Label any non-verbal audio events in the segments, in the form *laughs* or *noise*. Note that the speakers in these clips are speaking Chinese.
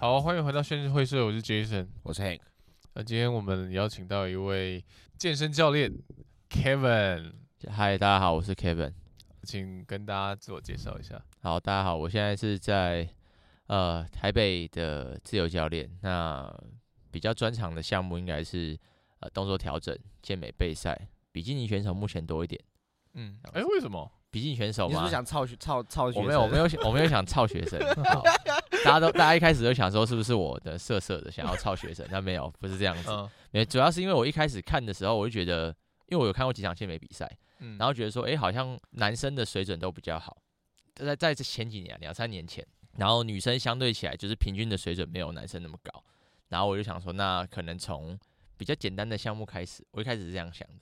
好，欢迎回到宣智会社，我是 Jason，我是 Hank。那今天我们邀请到一位健身教练 Kevin。嗨，大家好，我是 Kevin，请跟大家自我介绍一下。好，大家好，我现在是在呃台北的自由教练。那比较专长的项目应该是呃动作调整、健美备赛、比基尼选手目前多一点。嗯，哎、欸，为什么？比基尼选手吗？你是不是想操学操操学生？我没有，我没有，我没有想操学生。*laughs* *laughs* 大家都，大家一开始都想说，是不是我的色色的想要操学生？但没有，不是这样子。没、嗯，主要是因为我一开始看的时候，我就觉得，因为我有看过几场健美比赛，嗯然后觉得说，哎、欸，好像男生的水准都比较好。在在这前几年，两三年前，然后女生相对起来就是平均的水准没有男生那么高。然后我就想说，那可能从比较简单的项目开始。我一开始是这样想的，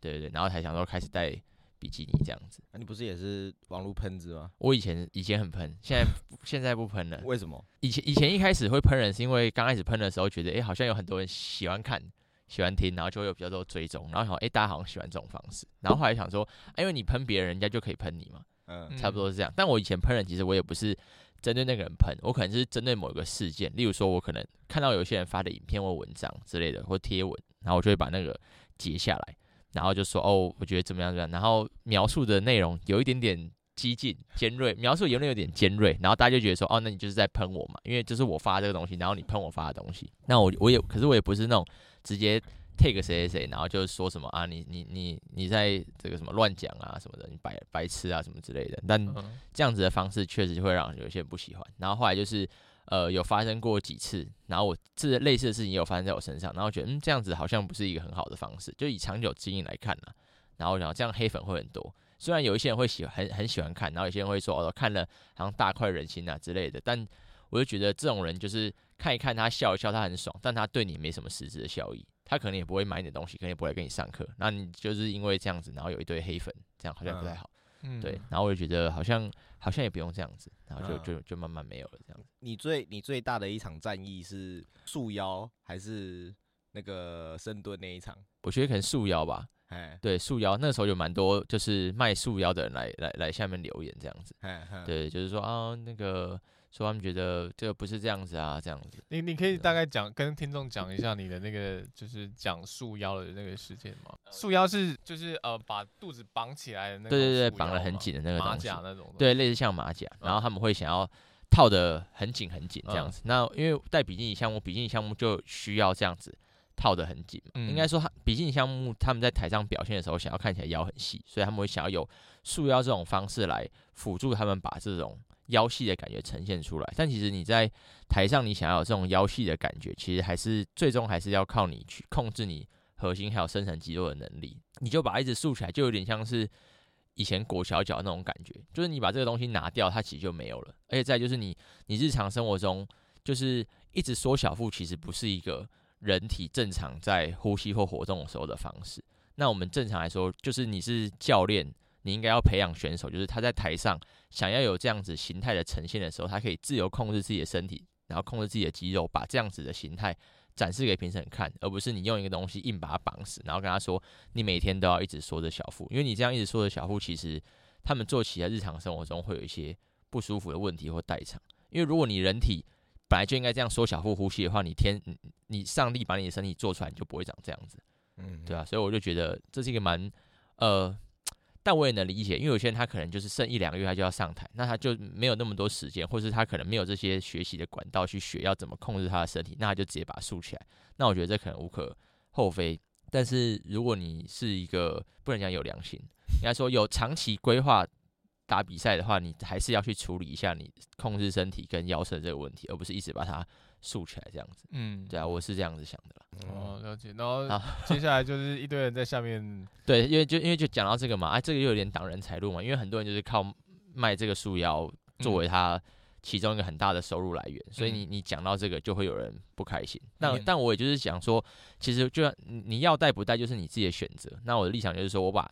对对对，然后才想说开始带。比基尼这样子，那、啊、你不是也是网络喷子吗？我以前以前很喷，现在 *laughs* 现在不喷了。为什么？以前以前一开始会喷人，是因为刚开始喷的时候觉得，哎、欸，好像有很多人喜欢看、喜欢听，然后就会有比较多追踪，然后想，哎、欸，大家好像喜欢这种方式。然后后来想说，欸、因为你喷别人，人家就可以喷你嘛，嗯，差不多是这样。但我以前喷人，其实我也不是针对那个人喷，我可能是针对某一个事件，例如说，我可能看到有些人发的影片或文章之类的，或贴文，然后我就会把那个截下来。然后就说哦，我觉得怎么样怎么样，然后描述的内容有一点点激进、尖锐，描述有点有点尖锐，然后大家就觉得说哦，那你就是在喷我嘛，因为就是我发这个东西，然后你喷我发的东西，那我我也可是我也不是那种直接 take 谁谁谁，然后就说什么啊，你你你你在这个什么乱讲啊什么的，你白白痴啊什么之类的，但这样子的方式确实会让有些人不喜欢，然后后来就是。呃，有发生过几次，然后我这类似的事情也有发生在我身上，然后觉得嗯，这样子好像不是一个很好的方式，就以长久经营来看呢，然后然后这样黑粉会很多，虽然有一些人会喜欢很很喜欢看，然后有些人会说哦，看了好像大快人心啊之类的，但我就觉得这种人就是看一看他笑一笑，他很爽，但他对你没什么实质的效益，他可能也不会买你的东西，可能也不会跟你上课，那你就是因为这样子，然后有一堆黑粉，这样好像不太好。嗯，对，然后我就觉得好像好像也不用这样子，然后就就就慢慢没有了这样子。你最你最大的一场战役是束腰还是那个深蹲那一场？我觉得可能束腰吧。哎，对，束腰那时候有蛮多就是卖束腰的人来来来下面留言这样子。对，就是说啊那个。说他们觉得这个不是这样子啊，这样子。你你可以大概讲跟听众讲一下你的那个就是讲束腰的那个事件吗？束腰是就是呃把肚子绑起来的那个。对对对，绑得很紧的那个东西。马甲那种。对，类似像马甲，然后他们会想要套得很紧很紧这样子。嗯、那因为带比基尼项目，比基尼项目就需要这样子套得很紧。嗯。应该说，比基尼项目他们在台上表现的时候，想要看起来腰很细，所以他们会想要有束腰这种方式来辅助他们把这种。腰细的感觉呈现出来，但其实你在台上，你想要有这种腰细的感觉，其实还是最终还是要靠你去控制你核心还有深层肌肉的能力。你就把一直竖起来，就有点像是以前裹小脚那种感觉，就是你把这个东西拿掉，它其实就没有了。而且再就是你，你日常生活中就是一直缩小腹，其实不是一个人体正常在呼吸或活动的时候的方式。那我们正常来说，就是你是教练。你应该要培养选手，就是他在台上想要有这样子形态的呈现的时候，他可以自由控制自己的身体，然后控制自己的肌肉，把这样子的形态展示给评审看，而不是你用一个东西硬把它绑死，然后跟他说你每天都要一直缩着小腹，因为你这样一直缩着小腹，其实他们做起来日常生活中会有一些不舒服的问题或代偿。因为如果你人体本来就应该这样缩小腹呼吸的话，你天你上帝把你的身体做出来，你就不会长这样子，嗯，对啊，所以我就觉得这是一个蛮呃。但我也能理解，因为有些人他可能就是剩一两个月他就要上台，那他就没有那么多时间，或是他可能没有这些学习的管道去学要怎么控制他的身体，那他就直接把它竖起来。那我觉得这可能无可厚非。但是如果你是一个不能讲有良心，应该说有长期规划打比赛的话，你还是要去处理一下你控制身体跟腰身这个问题，而不是一直把它竖起来这样子。嗯，对啊，我是这样子想的。哦，了解。然后 *laughs* 接下来就是一堆人在下面，*laughs* 对，因为就因为就讲到这个嘛，啊，这个又有点挡人财路嘛，因为很多人就是靠卖这个树腰作为他其中一个很大的收入来源，嗯、所以你你讲到这个就会有人不开心。那、嗯、但我也就是想说，其实就你要带不带就是你自己的选择。那我的立场就是说，我把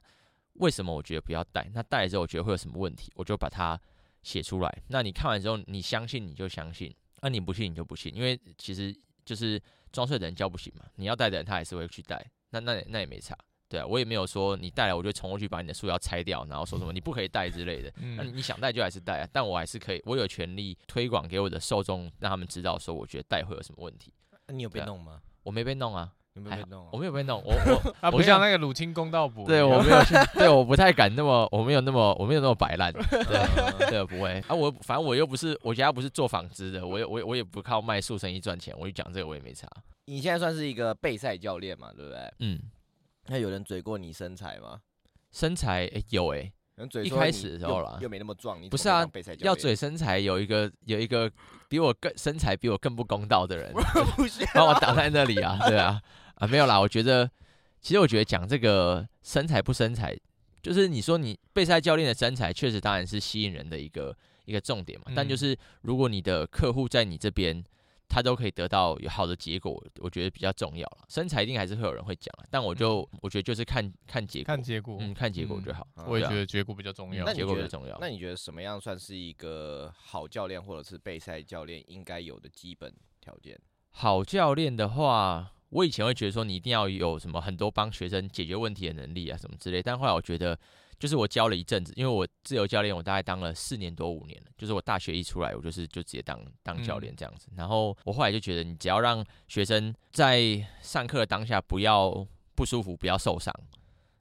为什么我觉得不要带，那带了之后我觉得会有什么问题，我就把它写出来。那你看完之后，你相信你就相信，那你不信你就不信，因为其实就是。装睡的人叫不醒嘛，你要带的人他还是会去带，那那那也没差，对啊，我也没有说你带来我就冲过去把你的树要拆掉，然后说什么 *laughs* 你不可以带之类的。那你想带就还是带啊，但我还是可以，我有权利推广给我的受众，让他们知道说我觉得带会有什么问题。那你有被弄吗？我没被弄啊。有没有被弄？我没有被弄，我 *laughs* 我啊，不像那个鲁青公道补。对，我没有去，*laughs* 对，我不太敢那么，我没有那么，我没有那么摆烂。*laughs* 对，对，不会。啊，我反正我又不是，我家不是做纺织的，我也我我也不靠卖塑身衣赚钱，我就讲这个我也没差。你现在算是一个备赛教练嘛，对不对？嗯。那有人嘴过你身材吗？身材、欸、有哎、欸。一开始的时候啦，又没那么壮，不是啊，要嘴身材有一个有一个比我更身材比我更不公道的人，把我挡在那里啊，对啊，啊没有啦，我觉得其实我觉得讲这个身材不身材，就是你说你备赛教练的身材确实当然是吸引人的一个一个重点嘛，但就是如果你的客户在你这边。他都可以得到有好的结果，我觉得比较重要了。身材一定还是会有人会讲，但我就、嗯、我觉得就是看看结果，看结果，嗯，看结果就好。嗯、我也觉得结果比较重要，结果比较重要。那你觉得什么样算是一个好教练或者是备赛教练应该有的基本条件？好教练的话，我以前会觉得说你一定要有什么很多帮学生解决问题的能力啊什么之类，但后来我觉得。就是我教了一阵子，因为我自由教练，我大概当了四年多五年了。就是我大学一出来，我就是就直接当当教练这样子。然后我后来就觉得，你只要让学生在上课的当下不要不舒服，不要受伤，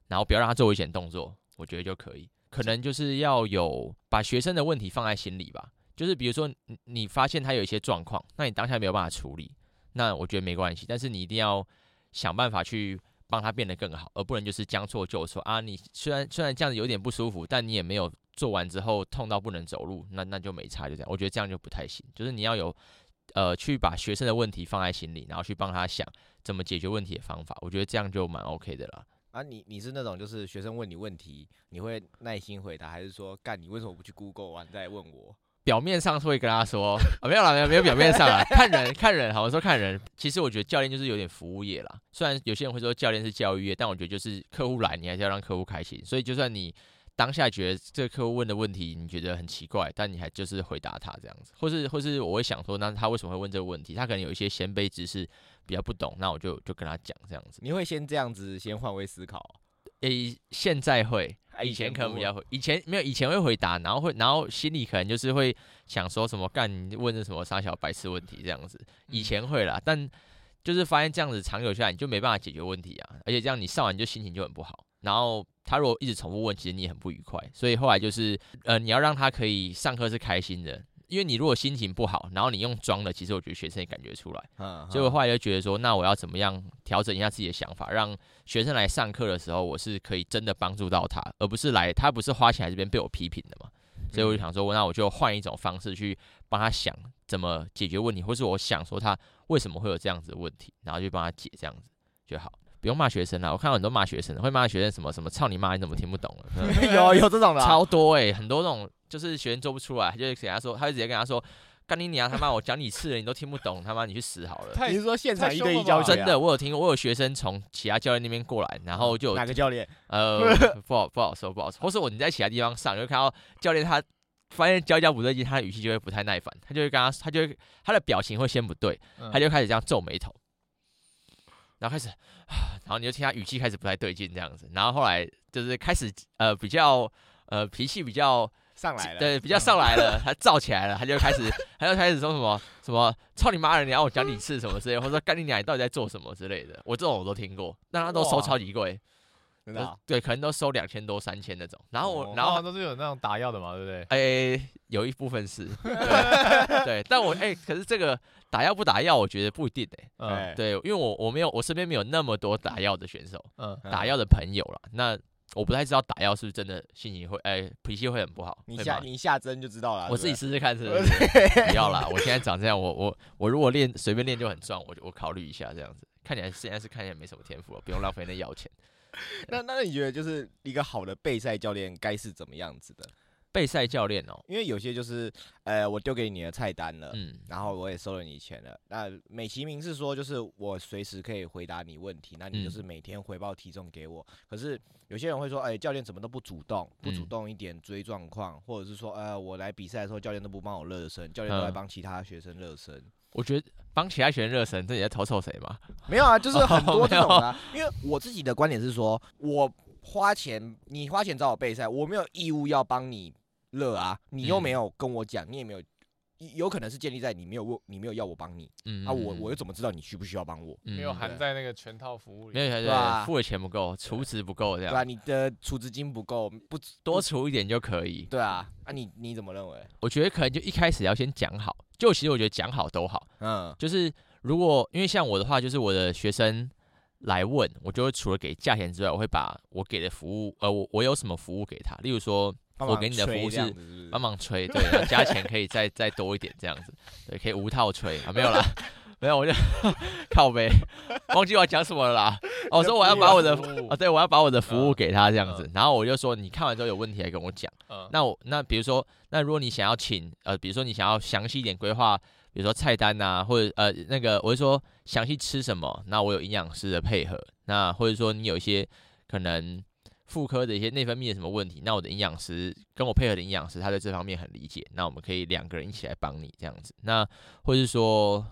然后不要让他做危险动作，我觉得就可以。可能就是要有把学生的问题放在心里吧。就是比如说你你发现他有一些状况，那你当下没有办法处理，那我觉得没关系。但是你一定要想办法去。帮他变得更好，而不能就是将错就错啊！你虽然虽然这样子有点不舒服，但你也没有做完之后痛到不能走路，那那就没差，就这样。我觉得这样就不太行。就是你要有呃去把学生的问题放在心里，然后去帮他想怎么解决问题的方法。我觉得这样就蛮 OK 的啦。啊，你你是那种就是学生问你问题，你会耐心回答，还是说干你为什么不去 Google 完再问我？表面上是会跟他说，哦，*laughs* 没有啦，没有没有表面上啊，*laughs* 看人看人，好，我说看人。其实我觉得教练就是有点服务业啦。虽然有些人会说教练是教育业，但我觉得就是客户来，你还是要让客户开心。所以就算你当下觉得这个客户问的问题你觉得很奇怪，但你还就是回答他这样子，或是或是我会想说，那他为什么会问这个问题？他可能有一些先辈知识比较不懂，那我就就跟他讲这样子。你会先这样子先换位思考？诶，现在会。以前可能比较会，以前没有，以前会回答，然后会，然后心里可能就是会想说什么干，你问的什么傻小白痴问题这样子。以前会啦，但就是发现这样子长久下来，你就没办法解决问题啊，而且这样你上完就心情就很不好。然后他如果一直重复问，其实你也很不愉快。所以后来就是，呃，你要让他可以上课是开心的。因为你如果心情不好，然后你用装的，其实我觉得学生也感觉出来。嗯，所以我后来就觉得说，那我要怎么样调整一下自己的想法，让学生来上课的时候，我是可以真的帮助到他，而不是来他不是花钱来这边被我批评的嘛。所以我就想说，那我就换一种方式去帮他想怎么解决问题，或是我想说他为什么会有这样子的问题，然后就帮他解这样子就好。不用骂学生了，我看到很多骂学生的，会骂学生什么什么操你妈，你怎么听不懂了？*laughs* 有有这种的，超多哎、欸，很多那种就是学生做不出来，就给他说，他就直接跟他说，干你娘他妈，我讲你次了，你都听不懂，他妈你去死好了。*laughs* 你是说现场一对一教？真的，我有听过，我有学生从其他教练那边过来，然后就有哪个教练？呃，*laughs* 不好不好说不好说，或是我你在其他地方上，就会看到教练他发现教教不对劲，他的语气就会不太耐烦，他就会跟他，他就会他的表情会先不对，他就开始这样皱眉头。然后开始，然后你就听他语气开始不太对劲这样子，然后后来就是开始呃比较呃脾气比较上来了，对，比较上来了，他燥起来了，他就开始他就开始说什么什么操你妈的，你要我讲你次什么之类，或者说干你娘，你到底在做什么之类的，我这种我都听过，但他都收超级贵，真的，对，可能都收两千多三千那种，然后我然后都是有那种打药的嘛，对不对？哎，有一部分是，*laughs* 对，但我哎，可是这个。打药不打药，我觉得不一定诶、欸。嗯，对，因为我我没有，我身边没有那么多打药的选手，嗯，打药的朋友了。那我不太知道打药是不是真的心情会，哎、欸，脾气会很不好。你下你下针就知道了。我自己试试看是不是，不要啦。我现在长这样，我我我如果练随便练就很壮，我我考虑一下这样子。看起来现在是看起来没什么天赋了，不用浪费那药钱。*laughs* 那那你觉得就是一个好的备赛教练该是怎么样子的？备赛教练哦，因为有些就是，呃，我丢给你的菜单了，嗯，然后我也收了你钱了。那美其名是说，就是我随时可以回答你问题，那你就是每天回报体重给我。嗯、可是有些人会说，哎、欸，教练怎么都不主动，不主动一点追状况，嗯、或者是说，呃，我来比赛的时候，教练都不帮我热身，教练都来帮其他学生热身。我觉得帮其他学生热身，这也在偷臭谁吗？没有啊，就是很多 *laughs* 这种的、啊。因为我自己的观点是说，我花钱，你花钱找我备赛，我没有义务要帮你。热啊！你又没有跟我讲，你也没有，有可能是建立在你没有问，你没有要我帮你，嗯，啊，我我又怎么知道你需不需要帮我？没有含在那个全套服务里，没有对吧？付的钱不够，储值不够这样，对吧？你的储值金不够，不多储一点就可以，对啊，啊，你你怎么认为？我觉得可能就一开始要先讲好，就其实我觉得讲好都好，嗯，就是如果因为像我的话，就是我的学生来问，我就会除了给价钱之外，我会把我给的服务，呃，我我有什么服务给他，例如说。我给你的服务是帮忙吹，对，加钱可以再再多一点这样子，对，可以无套吹啊，没有啦，没有，我就靠背，忘记我要讲什么了啦。我说我要把我的啊，对，我要把我的服务给他这样子，然后我就说你看完之后有问题来跟我讲。那我那比如说，那如果你想要请呃，比如说你想要详细一点规划，比如说菜单呐，或者呃那个我就说详细吃什么，那我有营养师的配合，那或者说你有一些可能。妇科的一些内分泌的什么问题，那我的营养师跟我配合的营养师，他在这方面很理解，那我们可以两个人一起来帮你这样子。那或是说，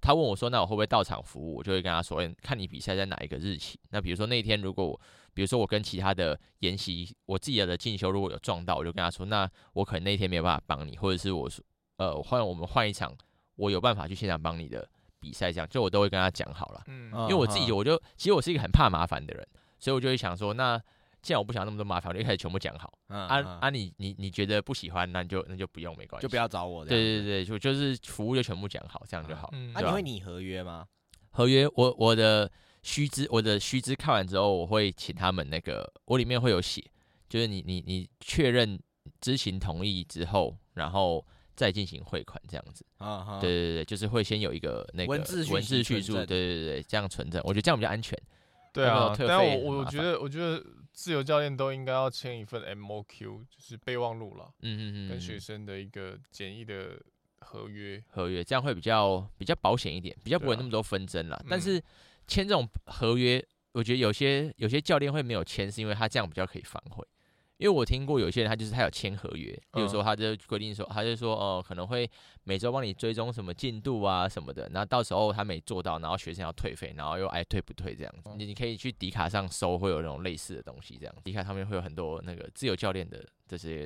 他问我说，那我会不会到场服务？我就会跟他说，看你比赛在哪一个日期。那比如说那天如果，比如说我跟其他的研习，我自己的进修如果有撞到，我就跟他说，那我可能那天没有办法帮你，或者是我说，呃，换我们换一场，我有办法去现场帮你的比赛，这样就我都会跟他讲好了。嗯，因为我自己我就其实我是一个很怕麻烦的人，所以我就会想说那。既然我不想那么多麻烦，我就一开始全部讲好。嗯、啊、嗯、啊你，你你你觉得不喜欢，那你就那就不用，没关系，就不要找我。对对对，就就是服务就全部讲好，这样就好。嗯，那、啊、你会拟合约吗？合约，我我的须知，我的须知看完之后，我会请他们那个，我里面会有写，就是你你你确认知情同意之后，然后再进行汇款这样子。啊哈，对对对，就是会先有一个那个文字文字叙述，对对对，这样存证，我觉得这样比较安全。对啊，但我我觉得我觉得。自由教练都应该要签一份 MOQ，就是备忘录了。嗯嗯嗯，跟学生的一个简易的合约，合约这样会比较比较保险一点，比较不会那么多纷争了。啊、但是签这种合约，我觉得有些有些教练会没有签，是因为他这样比较可以反悔。因为我听过有些人，他就是他有签合约，比如说他就规定说，他就说哦，可能会每周帮你追踪什么进度啊什么的，然后到时候他没做到，然后学生要退费，然后又爱退不退这样子。你你可以去迪卡上搜，会有那种类似的东西，这样迪卡上面会有很多那个自由教练的这些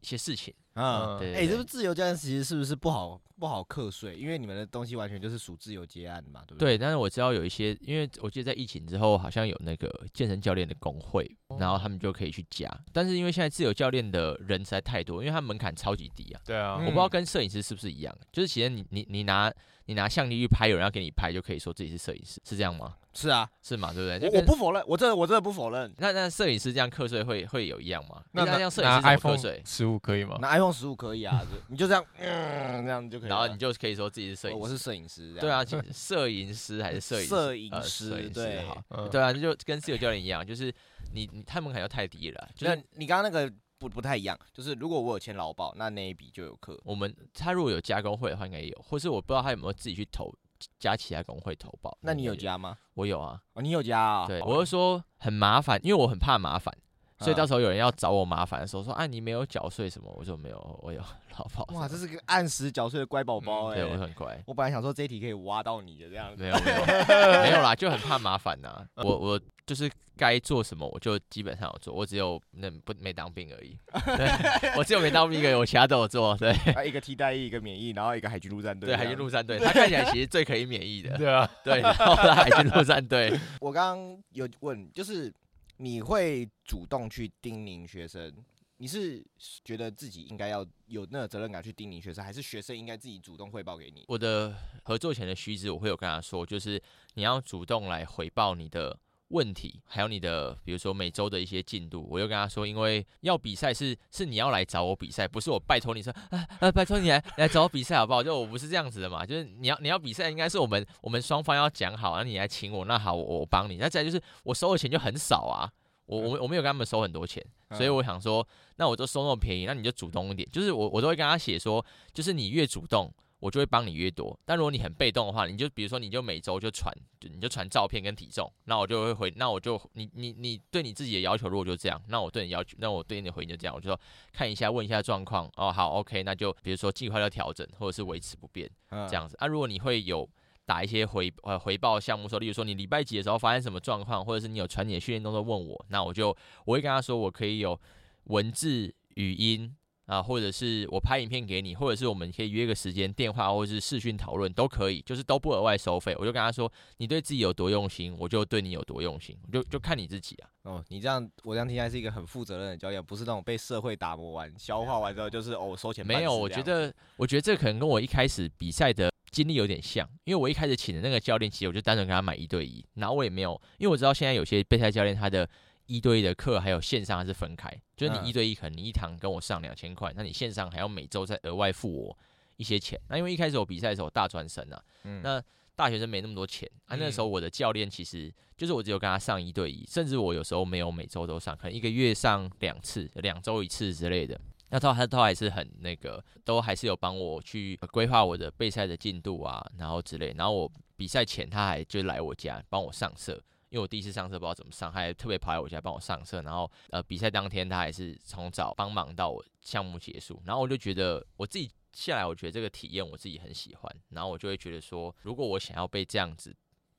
一些事情。嗯，对，哎，这个自由教练其实是不是不好不好课税？因为你们的东西完全就是属自由接案嘛，对不对？对，但是我知道有一些，因为我记得在疫情之后，好像有那个健身教练的工会，然后他们就可以去加。但是因为现在自由教练的人实在太多，因为他门槛超级低啊。对啊，我不知道跟摄影师是不是一样，就是其实你你你拿你拿相机去拍，有人要给你拍，就可以说自己是摄影师，是这样吗？是啊，是嘛，对不对？我我不否认，我真的我真的不否认。那那摄影师这样课税会会有一样吗？那那这样摄影师拿 iPhone 十五可以吗？拿 iPhone 十五可以啊，你就这样，嗯，这样就可以。然后你就可以说自己是摄影师，我是摄影师。对啊，摄影师还是摄影 *laughs* 摄影师？对，好，对啊，就跟自由教练一样，就是你你他门槛又太低了。就是你刚刚那个不不太一样，就是如果我有签劳保，那那一笔就有课。我们他如果有加工会的话，应该也有，或是我不知道他有没有自己去投。加其他工会投保，那你有加吗？我有啊，哦，你有加啊？对，我就说很麻烦，因为我很怕麻烦，所以到时候有人要找我麻烦的时候，说啊，你没有缴税什么？我说没有，我有 *laughs* 劳保。哇，这是个按时缴税的乖宝宝哎，对，我很乖。我本来想说这一题可以挖到你的这样子，没有没有 *laughs* 没有啦，就很怕麻烦呐。我我就是该做什么我就基本上有做，我只有那不没当兵而已。对，我只有没当兵而已，我其他都有做。对，一个替代役，一个免疫，然后一个海军陆战队。对，海军陆战队，他看起来其实最可以免疫的。对啊，对，然后海军陆战队。*laughs* 我刚刚有问，就是你会主动去叮咛学生？你是觉得自己应该要有那个责任感去叮咛学生，还是学生应该自己主动汇报给你？我的合作前的须知，我会有跟他说，就是你要主动来回报你的问题，还有你的比如说每周的一些进度。我就跟他说，因为要比赛是是你要来找我比赛，不是我拜托你说啊啊，拜托你来来找我比赛好不好？就我不是这样子的嘛，就是你要你要比赛，应该是我们我们双方要讲好，然后你来请我，那好，我我帮你。那再就是我收的钱就很少啊。我我我没有跟他们收很多钱，所以我想说，那我就收那么便宜，那你就主动一点，就是我我都会跟他写说，就是你越主动。我就会帮你越多，但如果你很被动的话，你就比如说你就每周就传，你就传照片跟体重，那我就会回，那我就你你你对你自己的要求如果就这样，那我对你要求，那我对你的回应就这样，我就说看一下问一下状况哦，好 OK，那就比如说计划要调整或者是维持不变这样子啊。如果你会有打一些回呃回报项目说，例如说你礼拜几的时候发生什么状况，或者是你有传你的训练动作问我，那我就我会跟他说我可以有文字语音。啊，或者是我拍影片给你，或者是我们可以约个时间电话，或者是视讯讨论都可以，就是都不额外收费。我就跟他说，你对自己有多用心，我就对你有多用心，就就看你自己啊。哦，你这样我这样听起来是一个很负责任的教练，不是那种被社会打磨完、消化完之后就是哦收钱。没有，我觉得我觉得这可能跟我一开始比赛的经历有点像，因为我一开始请的那个教练，其实我就单纯给他买一对一，然后我也没有，因为我知道现在有些备赛教练他的。一对一的课还有线上还是分开？就是你一对一，可能你一堂跟我上两千块，那你线上还要每周再额外付我一些钱。那因为一开始我比赛的时候我大专生啊，那大学生没那么多钱啊。那时候我的教练其实就是我只有跟他上一对一，甚至我有时候没有每周都上，可能一个月上两次，两周一次之类的。那他他都还是很那个，都还是有帮我去规划我的备赛的进度啊，然后之类。然后我比赛前他还就来我家帮我上色。因为我第一次上色不知道怎么上，他还特别跑来我家帮我上色，然后呃比赛当天他还是从早帮忙到我项目结束，然后我就觉得我自己下来，我觉得这个体验我自己很喜欢，然后我就会觉得说，如果我想要被这样子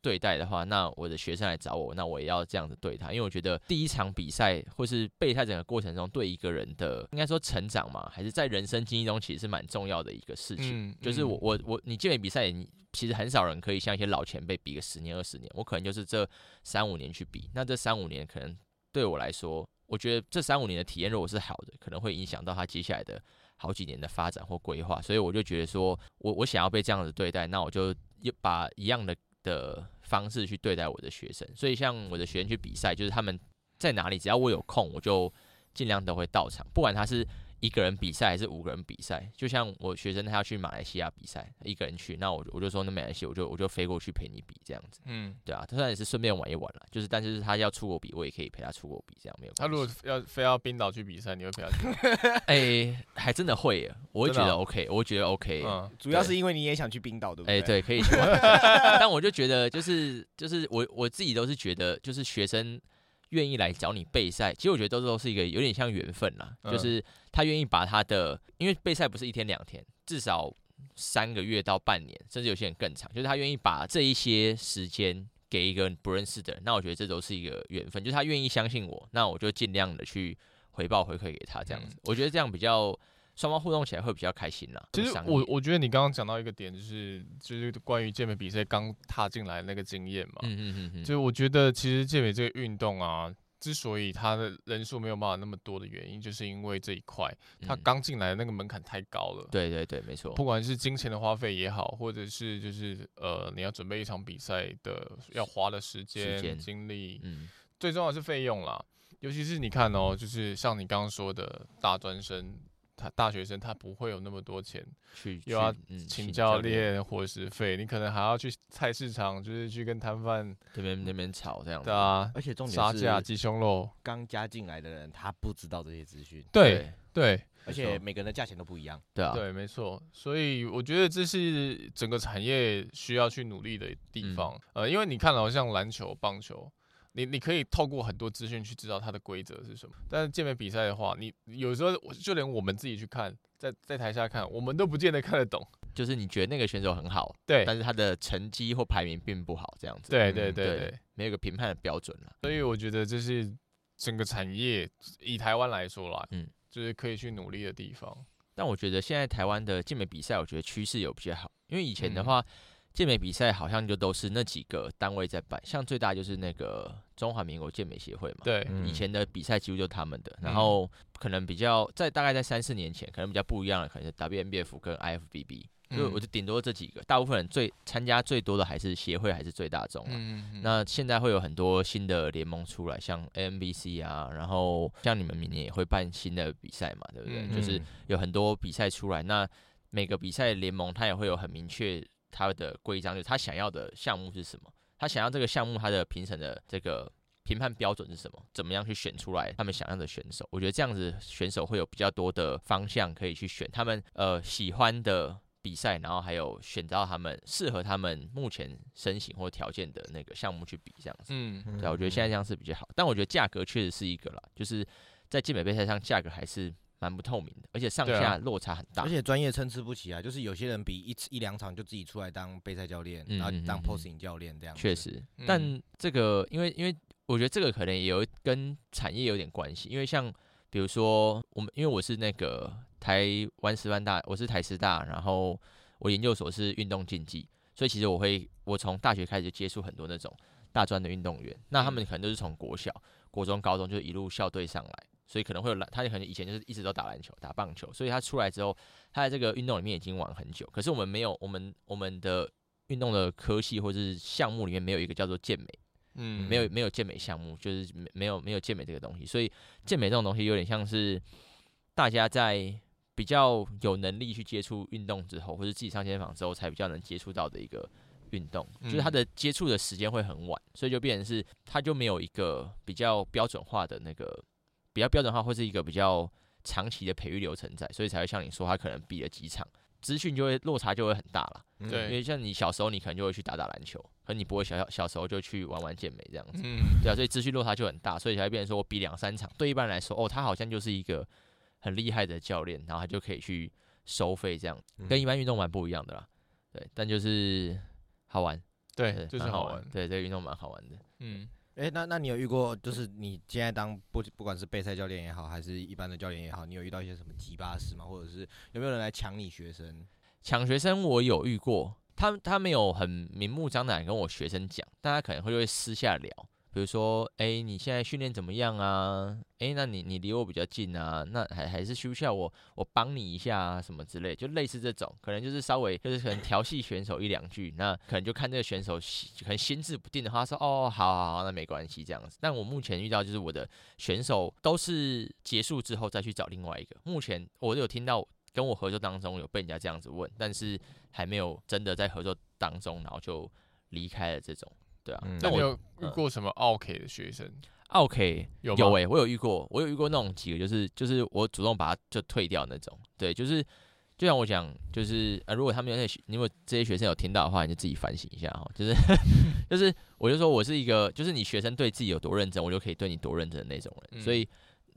对待的话，那我的学生来找我，那我也要这样子对他，因为我觉得第一场比赛或是备赛整个过程中，对一个人的应该说成长嘛，还是在人生经历中其实是蛮重要的一个事情，嗯、就是我我我你健美比赛你。其实很少人可以像一些老前辈比个十年二十年，我可能就是这三五年去比。那这三五年可能对我来说，我觉得这三五年的体验如果是好的，可能会影响到他接下来的好几年的发展或规划。所以我就觉得说，我我想要被这样子对待，那我就把一样的的方式去对待我的学生。所以像我的学生去比赛，就是他们在哪里，只要我有空，我就尽量都会到场，不管他是。一个人比赛还是五个人比赛？就像我学生他要去马来西亚比赛，一个人去，那我我就说那没关系，我就我就飞过去陪你比这样子。嗯，对啊，他算也是顺便玩一玩了，就是但是他要出国比，我也可以陪他出国比，这样没有。他如果要非要冰岛去比赛，你会陪他去吗？*laughs* 哎、欸，还真的会耶，我会觉得 OK，我会觉得 OK。嗯，主要是因为你也想去冰岛，对不对？哎、欸，对，可以去玩。*laughs* 但我就觉得就是就是我我自己都是觉得就是学生。愿意来找你备赛，其实我觉得都都是一个有点像缘分啦，嗯、就是他愿意把他的，因为备赛不是一天两天，至少三个月到半年，甚至有些人更长，就是他愿意把这一些时间给一个不认识的人，那我觉得这都是一个缘分，就是他愿意相信我，那我就尽量的去回报回馈给他，这样子，嗯、我觉得这样比较。双方互动起来会比较开心啦。其实我我觉得你刚刚讲到一个点，就是就是关于健美比赛刚踏进来那个经验嘛。嗯嗯嗯嗯。就我觉得其实健美这个运动啊，之所以它的人数没有办法那么多的原因，就是因为这一块它刚进来的那个门槛太高了。对对对，没错。不管是金钱的花费也好，或者是就是呃你要准备一场比赛的要花的时间精力，嗯，最重要的是费用啦。尤其是你看哦，就是像你刚刚说的大专生。他大学生他不会有那么多钱去，又要请教练、伙食费，你可能还要去菜市场，就是去跟摊贩那边那边吵这样子。对啊，而且重点是杀价鸡胸肉，刚加进来的人他不知道这些资讯。对对，而且每个人的价钱都不一样。对啊，对，没错。所以我觉得这是整个产业需要去努力的地方。呃，因为你看好像篮球、棒球。你你可以透过很多资讯去知道它的规则是什么，但是健美比赛的话，你有时候就连我们自己去看，在在台下看，我们都不见得看得懂。就是你觉得那个选手很好，对，但是他的成绩或排名并不好，这样子。对对对对，对，没有个评判的标准了。所以我觉得这是整个产业以台湾来说啦，嗯，就是可以去努力的地方。但我觉得现在台湾的健美比赛，我觉得趋势有比较好，因为以前的话。嗯健美比赛好像就都是那几个单位在办，像最大就是那个中华民国健美协会嘛。对，以前的比赛几乎就他们的。然后可能比较在大概在三四年前，可能比较不一样的，可能是 WNBF 跟 IFBB。就我就顶多这几个，大部分人最参加最多的还是协会，还是最大众。嗯，那现在会有很多新的联盟出来，像 AMBC 啊，然后像你们明年也会办新的比赛嘛，对不对？就是有很多比赛出来，那每个比赛联盟它也会有很明确。它的规章就是他想要的项目是什么？他想要这个项目，他的评审的这个评判标准是什么？怎么样去选出来他们想要的选手？我觉得这样子选手会有比较多的方向可以去选他们呃喜欢的比赛，然后还有选到他们适合他们目前身形或条件的那个项目去比这样子。嗯，对，我觉得现在这样是比较好，但我觉得价格确实是一个啦，就是在健美杯赛上价格还是。蛮不透明的，而且上下落差很大，而且专业参差不齐啊。就是有些人比一一两场就自己出来当备赛教练，然后当 posing 教练这样。确实，但这个因为因为我觉得这个可能也有跟产业有点关系。因为像比如说我们，因为我是那个台湾师范大，我是台师大，然后我研究所是运动竞技，所以其实我会我从大学开始就接触很多那种大专的运动员，那他们可能都是从国小、国中、高中就一路校队上来。所以可能会有篮，他可能以前就是一直都打篮球、打棒球，所以他出来之后，他在这个运动里面已经玩很久。可是我们没有，我们我们的运动的科系或者是项目里面没有一个叫做健美，嗯，没有没有健美项目，就是没没有没有健美这个东西。所以健美这种东西有点像是大家在比较有能力去接触运动之后，或者自己上健身房之后才比较能接触到的一个运动，就是他的接触的时间会很晚，所以就变成是他就没有一个比较标准化的那个。比较标准化，会是一个比较长期的培育流程在，所以才会像你说，他可能比了几场，资讯就会落差就会很大了。对，因为像你小时候，你可能就会去打打篮球，可你不会小小小时候就去玩玩健美这样子。嗯，对啊，所以资讯落差就很大，所以才会变成说我比两三场，对一般人来说，哦，他好像就是一个很厉害的教练，然后他就可以去收费这样，跟一般运动蛮不一样的啦。对，但就是好玩，对，就是好玩，对，这个运动蛮好玩的。嗯。诶、那那你有遇过，就是你现在当不不管是备赛教练也好，还是一般的教练也好，你有遇到一些什么奇葩事吗？或者是有没有人来抢你学生？抢学生我有遇过，他他没有很明目张胆跟我学生讲，但他可能会会私下聊。比如说，哎、你现在训练怎么样啊？哎、那你你离我比较近啊，那还还是需不需要我我帮你一下啊？什么之类，就类似这种，可能就是稍微就是可能调戏选手一两句，那可能就看这个选手心可能心智不定的话，说哦，好好好，那没关系这样子。但我目前遇到就是我的选手都是结束之后再去找另外一个。目前我有听到跟我合作当中有被人家这样子问，但是还没有真的在合作当中，然后就离开了这种。对啊，那你有遇过什么 OK 的学生？？o K 有有诶、欸，我有遇过，我有遇过那种几个，就是就是我主动把他就退掉那种。对，就是就像我讲，就是啊，如果他们有那些，如果这些学生有听到的话，你就自己反省一下哈。就是 *laughs* 就是，我就说我是一个，就是你学生对自己有多认真，我就可以对你多认真的那种人，所以。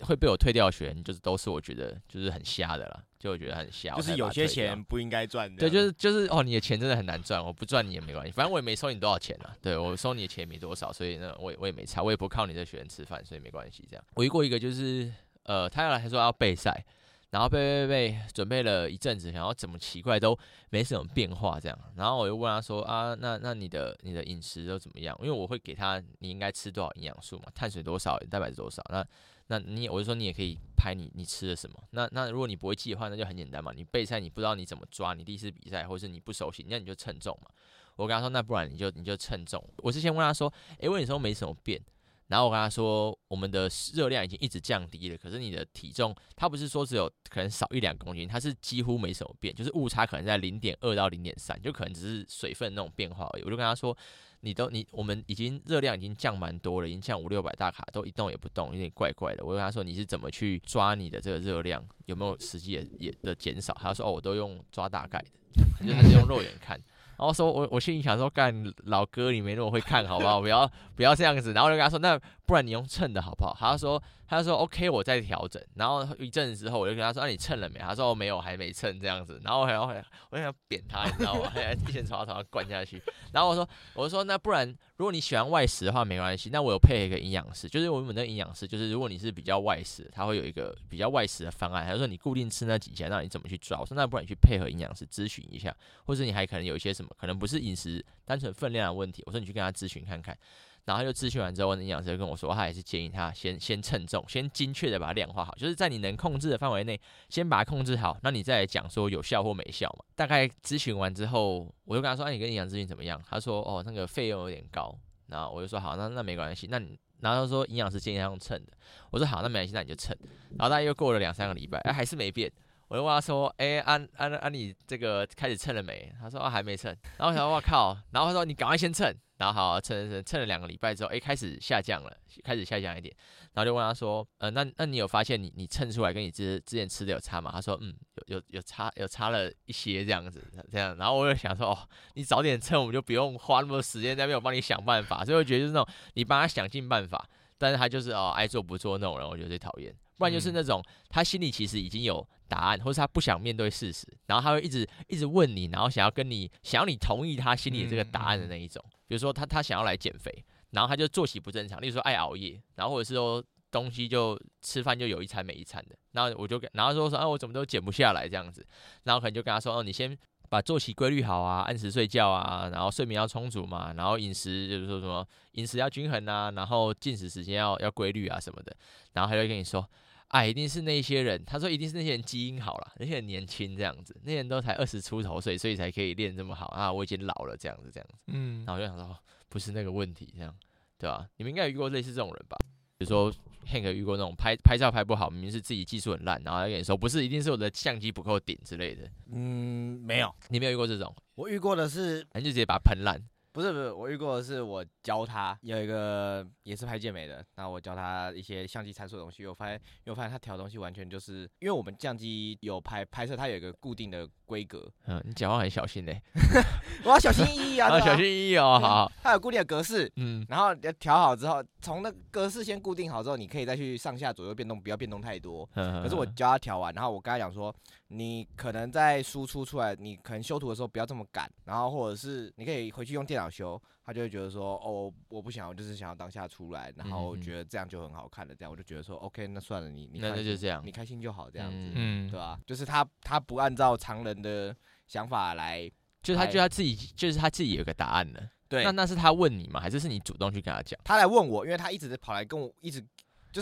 会被我退掉的学员，就是都是我觉得就是很瞎的啦，就我觉得很瞎。就是有些钱不应该赚的。对，就是就是哦，你的钱真的很难赚，我不赚你也没关系，反正我也没收你多少钱啊。对，我收你的钱也没多少，所以呢，我也我也没差，我也不靠你的学员吃饭，所以没关系。这样，我遇过一个就是呃，他要来说要备赛，然后备备备准备了一阵子，然后怎么奇怪都没什么变化这样，然后我又问他说啊，那那你的你的饮食都怎么样？因为我会给他你应该吃多少营养素嘛，碳水多少，蛋白质多少，那。那你我就说你也可以拍你你吃了什么。那那如果你不会记的话，那就很简单嘛。你备赛你不知道你怎么抓，你第一次比赛或是你不熟悉，那你就称重嘛。我跟他说，那不然你就你就称重。我之前问他说，诶，我跟你说没什么变。然后我跟他说，我们的热量已经一直降低了，可是你的体重，它不是说只有可能少一两公斤，它是几乎没什么变，就是误差可能在零点二到零点三，就可能只是水分那种变化而已。我就跟他说。你都你我们已经热量已经降蛮多了，已经降五六百大卡，都一动也不动，有点怪怪的。我跟他说，你是怎么去抓你的这个热量，有没有实际也也的减少？他说哦，我都用抓大概的，就是他是用肉眼看。然后说我我心里想说，干老哥你没那么会看好不好？不要不要这样子。然后就跟他说，那不然你用称的好不好？他说他说 OK，我再调整。然后一阵子之后，我就跟他说，那、你称了没？他说我没有，还没称这样子。然后然后我就想扁他，你知道吗？*laughs* 还要一拳朝他头上灌下去。然后我说我说那不然。如果你喜欢外食的话，没关系。那我有配合一个营养师，就是我们的营养师，就是如果你是比较外食，他会有一个比较外食的方案。他说你固定吃那几天，那你怎么去抓？我说那不然你去配合营养师咨询一下，或者你还可能有一些什么，可能不是饮食单纯分量的问题。我说你去跟他咨询看看。然后他就咨询完之后，那营养师就跟我说，他还是建议他先先称重，先精确的把它量化好，就是在你能控制的范围内，先把它控制好。那你再来讲说有效或没效嘛？大概咨询完之后，我就跟他说，哎、你跟营养咨询怎么样？他说，哦，那个费用有点高。然后我就说，好，那那没关系。那你然后他说营养师建议他用称的，我说好，那没关系，那你就称。然后大概又过了两三个礼拜，哎，还是没变。我就问他说：“哎、安安安，你这个开始称了没？”他说：“啊，还没称。”然后我想：“我靠！”然后他说：“你赶快先称。”然后好称称称，称了两个礼拜之后，哎、开始下降了，开始下降一点。然后就问他说：“呃，那那你有发现你你称出来跟你之之前吃的有差吗？”他说：“嗯，有有有差，有差了一些这样子，这样。”然后我就想说：“哦，*laughs* 你早点称，我们就不用花那么多时间在那边我帮你想办法。”所以我觉得就是那种你帮他想尽办法，但是他就是哦爱做不做那种人，我觉得最讨厌。不然就是那种他心里其实已经有答案，或是他不想面对事实，然后他会一直一直问你，然后想要跟你想要你同意他心里的这个答案的那一种。比如说他他想要来减肥，然后他就作息不正常，例如说爱熬夜，然后或者是说东西就吃饭就有一餐没一餐的，然后我就然后说说啊我怎么都减不下来这样子，然后可能就跟他说哦你先把作息规律好啊，按时睡觉啊，然后睡眠要充足嘛，然后饮食就是说什么饮食要均衡啊，然后进食时间要要规律啊什么的，然后他就跟你说。啊，一定是那些人。他说，一定是那些人基因好了，那些人年轻这样子，那些人都才二十出头岁，所以才可以练这么好啊。我已经老了，这样子，这样子。嗯，然后我就想说，不是那个问题，这样，对吧？你们应该有遇过类似这种人吧？比如说，Hank 遇过那种拍拍照拍不好，明明是自己技术很烂，然后他跟你说，不是，一定是我的相机不够顶之类的。嗯，没有，你没有遇过这种？我遇过的是，你就直接把它喷烂。不是不是，我遇过的是我教他有一个也是拍健美的，然后我教他一些相机参数的东西，我发现，我发现他调东西完全就是因为我们相机有拍拍摄，它有一个固定的规格。嗯，你讲话很小心嘞，*laughs* 我要小心翼翼啊，*laughs* 小心翼翼哦，好，它有固定的格式，嗯，然后要调好之后，从那格式先固定好之后，你可以再去上下左右变动，不要变动太多。可是我教他调完，然后我跟他讲说。你可能在输出出来，你可能修图的时候不要这么赶，然后或者是你可以回去用电脑修，他就会觉得说，哦，我不想，我就是想要当下出来，然后觉得这样就很好看的，这样我就觉得说，OK，那算了，你你那那就这样，你开心就好，这样子，嗯，对吧？就是他他不按照常人的想法来，就是他就他自己就是他自己有个答案的，对，那那是他问你吗？还是是你主动去跟他讲？他来问我，因为他一直在跑来跟我一直。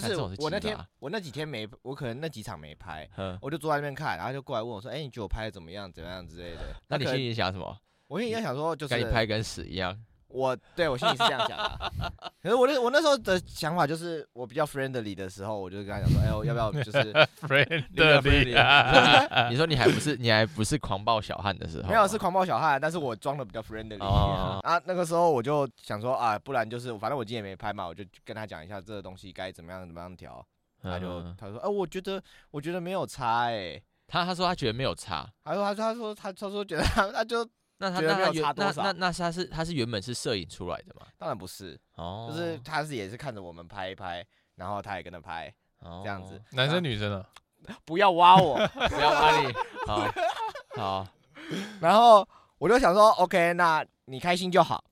就是我那天，我那几天没，我可能那几场没拍，我就坐在那边看，然后就过来问我说：“哎，你觉得我拍的怎么样？怎么样之类的？”那你心里想什么？我心里想说，就是该你拍跟屎一样。我对我心里是这样想的，可是我那我那时候的想法就是，我比较 friendly 的时候，我就跟他讲说：“哎，我要不要就是 *laughs* friendly？” *laughs* 你说你还不是你还不是狂暴小汉的时候，没有是狂暴小汉，但是我装的比较 friendly。啊，那个时候我就想说啊，不然就是反正我今天也没拍嘛，我就跟他讲一下这个东西该怎么样怎么样调。他就他说：“哎，我觉得我觉得没有差哎。”他他说他觉得没有差，他说他说他说他他说觉得他 *laughs* 他就。那他那他原那那那他是他是原本是摄影出来的吗？当然不是，哦，就是他是也是看着我们拍一拍，然后他也跟着拍，这样子。男生女生啊？*laughs* 不要挖我，*laughs* 不要挖你。好，好。*laughs* 然后我就想说，OK，那你开心就好，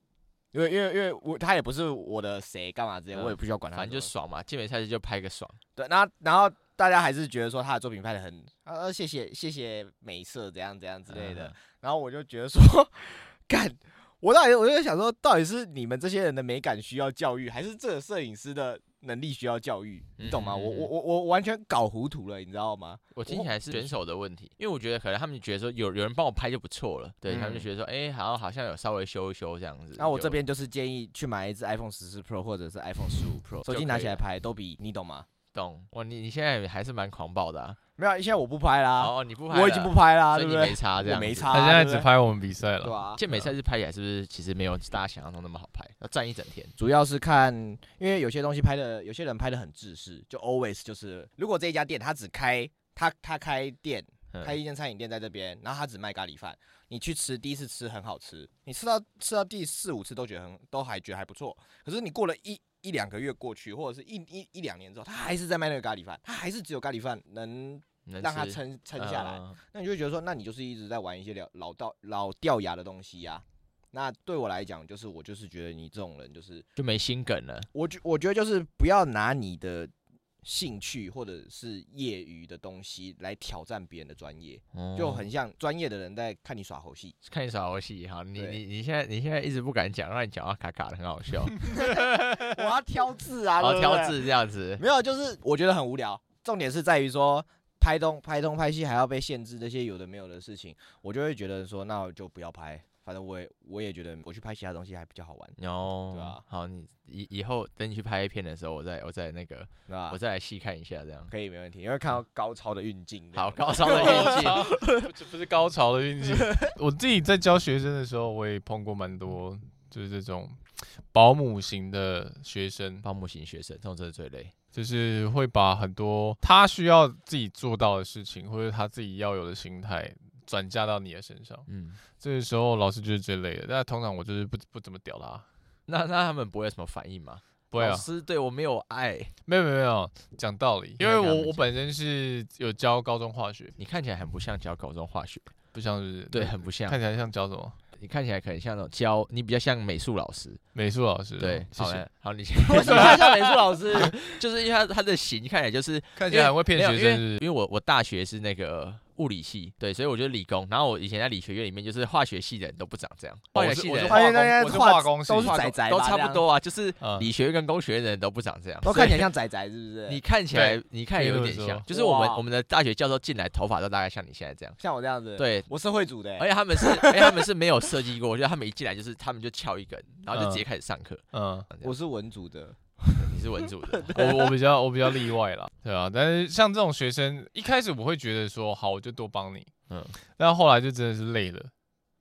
因为因为因为我他也不是我的谁干嘛之类，我也不需要管他，反正就爽嘛，健美赛事就拍个爽。对，然后然后大家还是觉得说他的作品拍得很，啊，谢谢谢谢美色，怎样怎样之类的。然后我就觉得说，*laughs* 干，我到底我就在想说，到底是你们这些人的美感需要教育，还是这个摄影师的能力需要教育？你懂吗？我我我我完全搞糊涂了，你知道吗？我听起来是选手的问题，因为我觉得可能他们觉得说有有人帮我拍就不错了，对、嗯、他们就觉得说，哎、欸，好像好像有稍微修一修这样子。那我这边就是建议去买一支 iPhone 十四 Pro 或者是 iPhone 十五 Pro，手机拿起来拍都比你懂吗？懂。哇，你你现在还是蛮狂暴的啊。没有，现在我不拍啦。哦，你不拍，我已经不拍啦，对不对？所以你没差这样，没差。他现在只拍我们比赛了。对啊。健美赛事拍起来是不是其实没有大家想象中那么好拍？要站一整天。主要是看，因为有些东西拍的，有些人拍的很自私，就 always 就是，如果这一家店他只开他他开店，开一间餐饮店在这边，然后他只卖咖喱饭，你去吃第一次吃很好吃，你吃到吃到第四五次都觉得很都还觉得还不错，可是你过了一。一两个月过去，或者是一一一两年之后，他还是在卖那个咖喱饭，他还是只有咖喱饭能让他撑撑下来。呃、那你就会觉得说，那你就是一直在玩一些老老道老掉牙的东西呀、啊。那对我来讲，就是我就是觉得你这种人就是就没心梗了。我觉我觉得就是不要拿你的。兴趣或者是业余的东西来挑战别人的专业，嗯、就很像专业的人在看你耍猴戏，看你耍猴戏。好，你你你现在你现在一直不敢讲，让你讲话卡卡的，很好笑。*laughs* 我要挑字啊，*laughs* 我要挑字这样子。没有，就是我觉得很无聊。重点是在于说拍东拍东拍西还要被限制这些有的没有的事情，我就会觉得说那我就不要拍。反正我也我也觉得我去拍其他东西还比较好玩。哦，对啊，好，你以以后等你去拍片的时候，我再我再那个，吧我再来细看一下，这样可以没问题，因为看到高超的运镜。好，高超的运镜，*laughs* *laughs* 这不是高潮的运镜。*laughs* 我自己在教学生的时候，我也碰过蛮多，就是这种保姆型的学生，保姆型学生，这种真的最累，就是会把很多他需要自己做到的事情，或者他自己要有的心态。转嫁到你的身上，嗯，这个时候老师就是最累的。但通常我就是不不怎么屌他，那那他们不会有什么反应吗？不会啊，老师对我没有爱，没有没有没有，讲道理，因为我我本身是有教高中化学，你看起来很不像教高中化学，不像是，对，很不像，看起来像教什么？你看起来可能像那种教，你比较像美术老师，美术老师，对，谢谢。好，你为什么像美术老师？*laughs* 就是因为他他的型看起来就是看起来很会骗学生，因为我我大学是那个。物理系对，所以我觉得理工。然后我以前在理学院里面，就是化学系的人都不长这样。化学系的人，我是化工系，都是宅宅，都差不多啊。就是理学院跟工学院的人都不长这样，都看起来像宅宅，是不是？你看起来，你看有点像。就是我们我们的大学教授进来，头发都大概像你现在这样，像我这样子。对，我社会组的，而且他们是，*laughs* 而且他们是没有设计过。我觉得他们一进来就是，他们就翘一根，然后就直接开始上课。嗯，我是文组的。你是文组的，*laughs* 我我比较我比较例外啦，对啊，但是像这种学生，一开始我会觉得说，好，我就多帮你，嗯，但后来就真的是累了。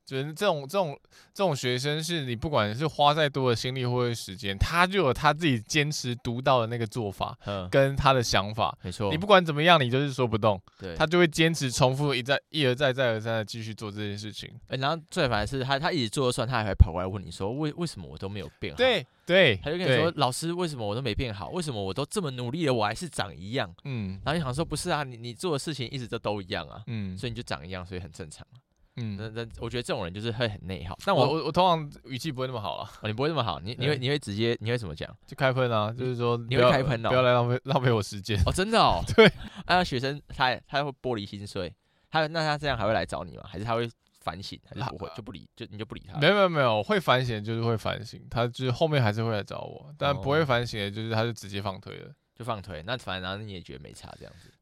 就是这种这种这种学生，是你不管是花再多的心力或者时间，他就有他自己坚持独到的那个做法，跟他的想法，没错。你不管怎么样，你就是说不动，对，他就会坚持重复一再一而再再而三的继续做这件事情。然后最烦的是他他一直做了算，他还会跑过来问你说，为为什么我都没有变好？对对，他就跟你说，老师为什么我都没变好？为什么我都这么努力了，我还是长一样？嗯，然后你想说不是啊，你你做的事情一直都都一样啊，嗯，所以你就长一样，所以很正常。嗯，那那我觉得这种人就是会很内耗。但我我我通常语气不会那么好了，你不会那么好，你你会你会直接你会怎么讲？就开喷啊，就是说你会开喷的，不要来浪费浪费我时间。哦，真的哦。*laughs* 对，那学生他他会玻璃心碎，他那他这样还会来找你吗？还是他会反省？还是不会就不理就你就不理他？没有没有没有，会反省就是会反省，他就是后面还是会来找我，但不会反省的就是他就直接放推了，就放推。那反正你也觉得没差这样子。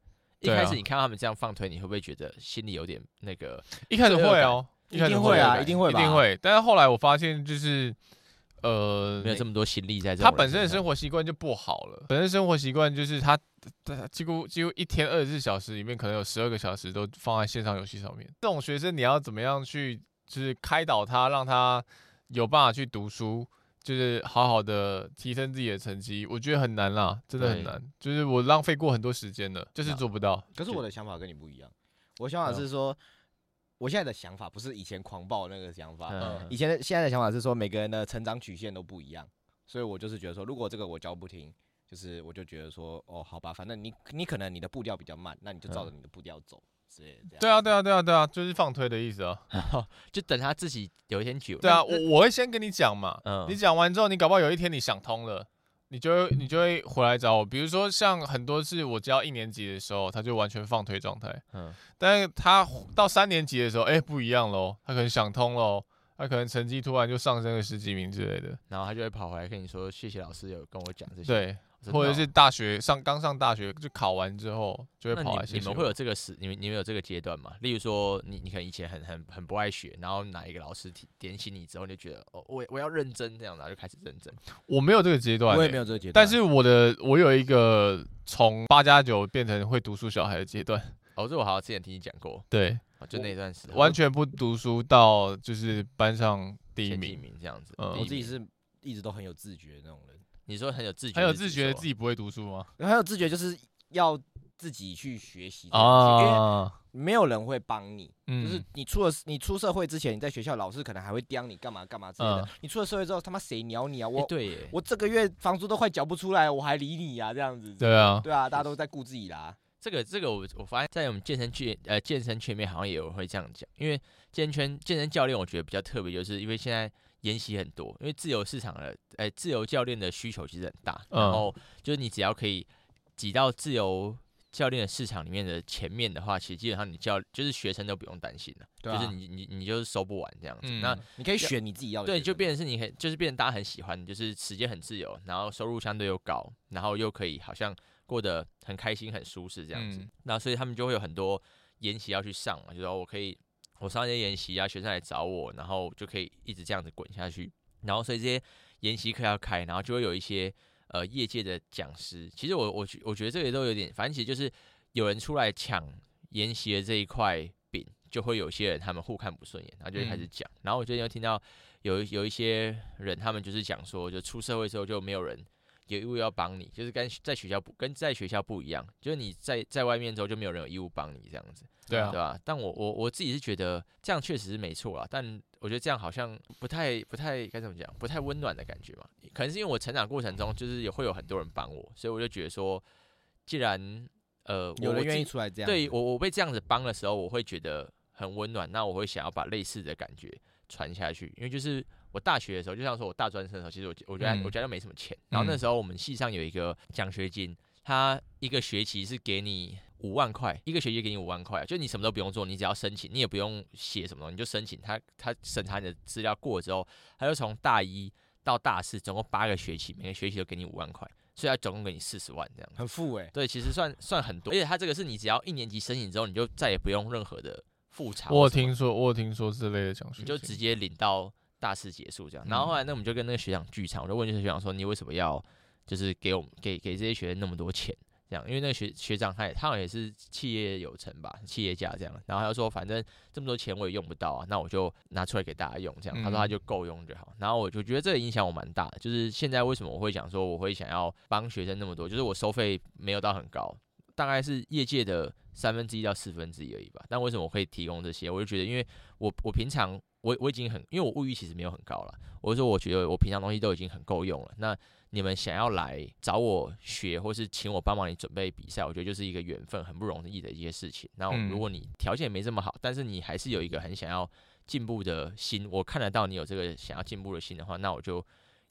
一开始你看到他们这样放推，你会不会觉得心里有点那个？一开始会哦。一定会啊，一定会，一定会。但是后来我发现，就是呃，没有这么多心力在这。他本身的生活习惯就不好了。本身生活习惯就是他，他几乎几乎一天二十四小时里面，可能有十二个小时都放在线上游戏上面。这种学生，你要怎么样去，就是开导他，让他有办法去读书，就是好好的提升自己的成绩。我觉得很难啦，真的很难。就是我浪费过很多时间了，就是做不到。可是我的想法跟你不一样，我想法是说。我现在的想法不是以前狂暴那个想法，嗯，以前的现在的想法是说每个人的成长曲线都不一样，所以我就是觉得说，如果这个我教不听，就是我就觉得说，哦，好吧，反正你你可能你的步调比较慢，那你就照着你的步调走，之类的。对啊，对啊，对啊，对啊，就是放推的意思哦，*laughs* 就等他自己有一天久。对啊，我我会先跟你讲嘛，嗯，你讲完之后，你搞不好有一天你想通了。你就会你就会回来找我，比如说像很多次我教一年级的时候，他就完全放推状态，嗯，但是他到三年级的时候，哎、欸，不一样喽，他可能想通喽，他可能成绩突然就上升了十几名之类的，然后他就会跑回来跟你说，谢谢老师有跟我讲这些，对。或者是大学上刚上大学就考完之后就会跑来。你们会有这个时，你们你们有这个阶段吗？例如说，你你可能以前很很很不爱学，然后哪一个老师提点醒你之后，你就觉得哦，我我要认真这样，然后就开始认真。我没有这个阶段，我也没有这个阶段。但是我的我有一个从八加九变成会读书小孩的阶段。哦，这我好像之前听你讲过。对，就那段时间完全不读书到就是班上第一名这样子。我自己是一直都很有自觉的那种人。你说很有自觉，很有自觉自己不会读书吗？很有自觉，就是要自己去学习啊，因为没有人会帮你。嗯就是你出了你出社会之前，你在学校老师可能还会刁你干嘛干嘛之类的。你出了社会之后，他妈谁鸟你啊？我对，我这个月房租都快缴不出来，我还理你啊？这样子。对啊，对啊，大家都在顾自己啦。这个这个我我发现，在我们健身圈呃健身圈里面好像也有人会这样讲，因为健身圈健身教练我觉得比较特别，就是因为现在。研习很多，因为自由市场的，哎、欸，自由教练的需求其实很大。嗯、然后就是你只要可以挤到自由教练的市场里面的前面的话，其实基本上你教就是学生都不用担心了。就是你你你就是收不完这样子。嗯、那你可以选你自己要的。对，就变成是你很就是变成大家很喜欢，就是时间很自由，然后收入相对又高，然后又可以好像过得很开心很舒适这样子。嗯、那所以他们就会有很多研习要去上嘛，就是说我可以。我上一些研习啊，学生来找我，然后就可以一直这样子滚下去。然后所以这些研习课要开，然后就会有一些呃业界的讲师。其实我我觉我觉得这个都有点，反正其实就是有人出来抢研习的这一块饼，就会有些人他们互看不顺眼，然后就开始讲。嗯、然后我最近又听到有有一些人，他们就是讲说，就出社会之后就没有人。有义务要帮你，就是跟在学校不跟在学校不一样，就是你在在外面之后就没有人有义务帮你这样子，对啊，对吧？但我我我自己是觉得这样确实是没错啦，但我觉得这样好像不太不太该怎么讲，不太温暖的感觉嘛。可能是因为我成长过程中就是也会有很多人帮我，所以我就觉得说，既然呃有人愿意出来这样，对我我被这样子帮的时候，我会觉得很温暖，那我会想要把类似的感觉传下去，因为就是。我大学的时候，就像说我大专生的时候，其实我我觉得我觉得没什么钱。然后那时候我们系上有一个奖学金，他一个学期是给你五万块，一个学期给你五万块，就你什么都不用做，你只要申请，你也不用写什么东西，你就申请。他他审查你的资料过了之后，他就从大一到大四，总共八个学期，每个学期都给你五万块，所以他总共给你四十万这样。很富诶，对，其实算算很多。而且他这个是你只要一年级申请之后，你就再也不用任何的复查。我听说，我听说之类的奖学金，你就直接领到。大四结束这样，然后后来那我们就跟那个学长聚餐，我就问那个学长说：“你为什么要就是给我们给给这些学生那么多钱？这样，因为那个学学长他也他好像也是企业有成吧，企业家这样。然后他就说，反正这么多钱我也用不到啊，那我就拿出来给大家用这样。他说他就够用就好。然后我就觉得这个影响我蛮大的，就是现在为什么我会想说我会想要帮学生那么多，就是我收费没有到很高，大概是业界的三分之一到四分之一而已吧。但为什么我可以提供这些？我就觉得，因为我我平常。我我已经很，因为我物欲其实没有很高了。我就说我觉得我平常东西都已经很够用了。那你们想要来找我学，或是请我帮忙你准备比赛，我觉得就是一个缘分，很不容易的一些事情。那如果你条件没这么好，但是你还是有一个很想要进步的心，我看得到你有这个想要进步的心的话，那我就。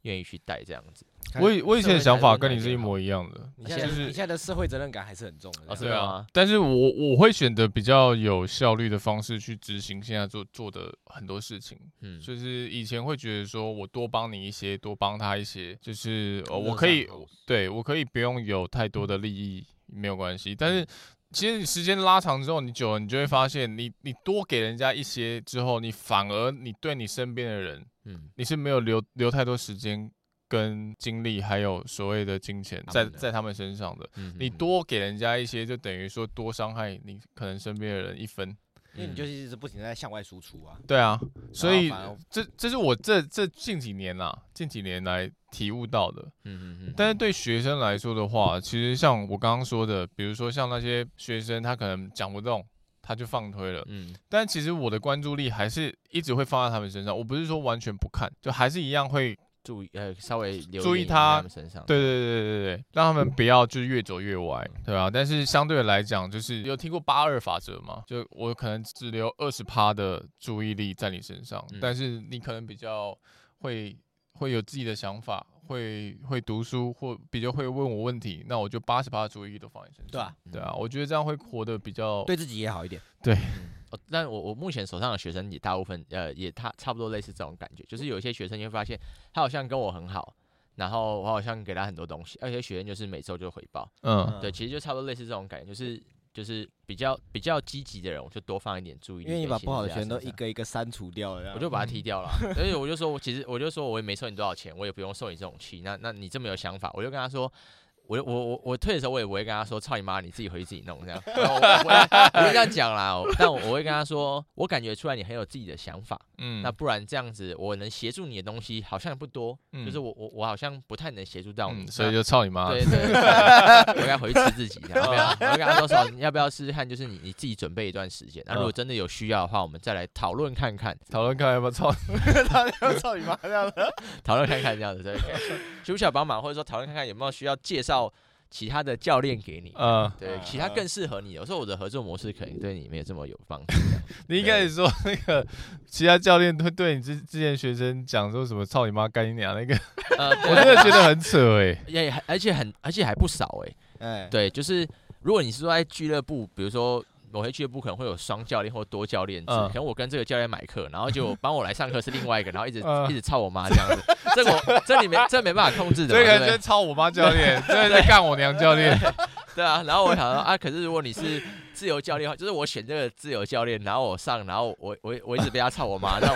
愿意去带这样子，我以我以前的想法跟你是一模一样的。你现在就是你现在的社会责任感还是很重的。啊，对啊。但是我我会选择比较有效率的方式去执行现在做做的很多事情。嗯，就是以前会觉得说我多帮你一些，多帮他一些，就是我可以，对我可以不用有太多的利益没有关系。但是其实时间拉长之后，你久了你就会发现你，你你多给人家一些之后，你反而你对你身边的人。嗯，你是没有留留太多时间跟精力，还有所谓的金钱在在他们身上的。你多给人家一些，就等于说多伤害你可能身边的人一分，因为你就是一直不停的在向外输出啊。对啊，所以这这是我这这近几年啦，近几年来体悟到的。嗯嗯嗯。但是对学生来说的话，其实像我刚刚说的，比如说像那些学生，他可能讲不动。他就放推了，嗯，但其实我的关注力还是一直会放在他们身上。我不是说完全不看，就还是一样会注意，呃，稍微注意他身上。对对对对对，让他们不要就是越走越歪，对吧？但是相对来讲，就是有听过八二法则吗？就我可能只留二十趴的注意力在你身上，但是你可能比较会会有自己的想法。会会读书或比较会问我问题，那我就八十趴的注意力都放你身上。对啊，对啊，我觉得这样会活得比较对自己也好一点。对，嗯、但我我目前手上的学生也大部分呃也他差不多类似这种感觉，就是有一些学生你会发现他好像跟我很好，然后我好像给他很多东西，而且学生就是每周就回报。嗯，对，其实就差不多类似这种感觉，就是。就是比较比较积极的人，我就多放一点注意力。因为你把不好的学生都一个一个删除掉了，我就把他踢掉了。所以我就说，我其实我就说，我也没收你多少钱，我也不用受你这种气。那那你这么有想法，我就跟他说。我我我我退的时候，我也不会跟他说“操你妈”，你自己回去自己弄这样。我我我会这样讲啦，但我我会跟他说，我感觉出来你很有自己的想法。嗯，那不然这样子，我能协助你的东西好像也不多。嗯，就是我我我好像不太能协助到你，所以就操你妈。对对，我应该回去吃自己这样。我会跟他说说，你要不要试试看？就是你你自己准备一段时间，那如果真的有需要的话，我们再来讨论看看。讨论看看要不要操？他要操你妈这样子。讨论看看这样子，对。需不需要帮忙，或者说讨论看看有没有需要介绍。其他的教练给你，嗯，对，其他更适合你。有时候我的合作模式可能对你没有这么有帮助。你一开始说那个其他教练会对你之之前学生讲说什么“操你妈，干你娘”那个，呃，*laughs* 我真的觉得很扯哎，也而且很而且还不少哎，哎，对，就是如果你是说在俱乐部，比如说。某些俱乐部可能会有双教练或多教练制，嗯、可能我跟这个教练买课，然后就帮我来上课是另外一个，然后一直、*laughs* 嗯、一直操我妈这样子，这我这里没这没办法控制的，这个操我妈教练，这在干我娘教练，*laughs* 对啊，然后我想说啊，可是如果你是。自由教练，就是我选这个自由教练，然后我上，然后我我我一直被他操我妈，*laughs* 然后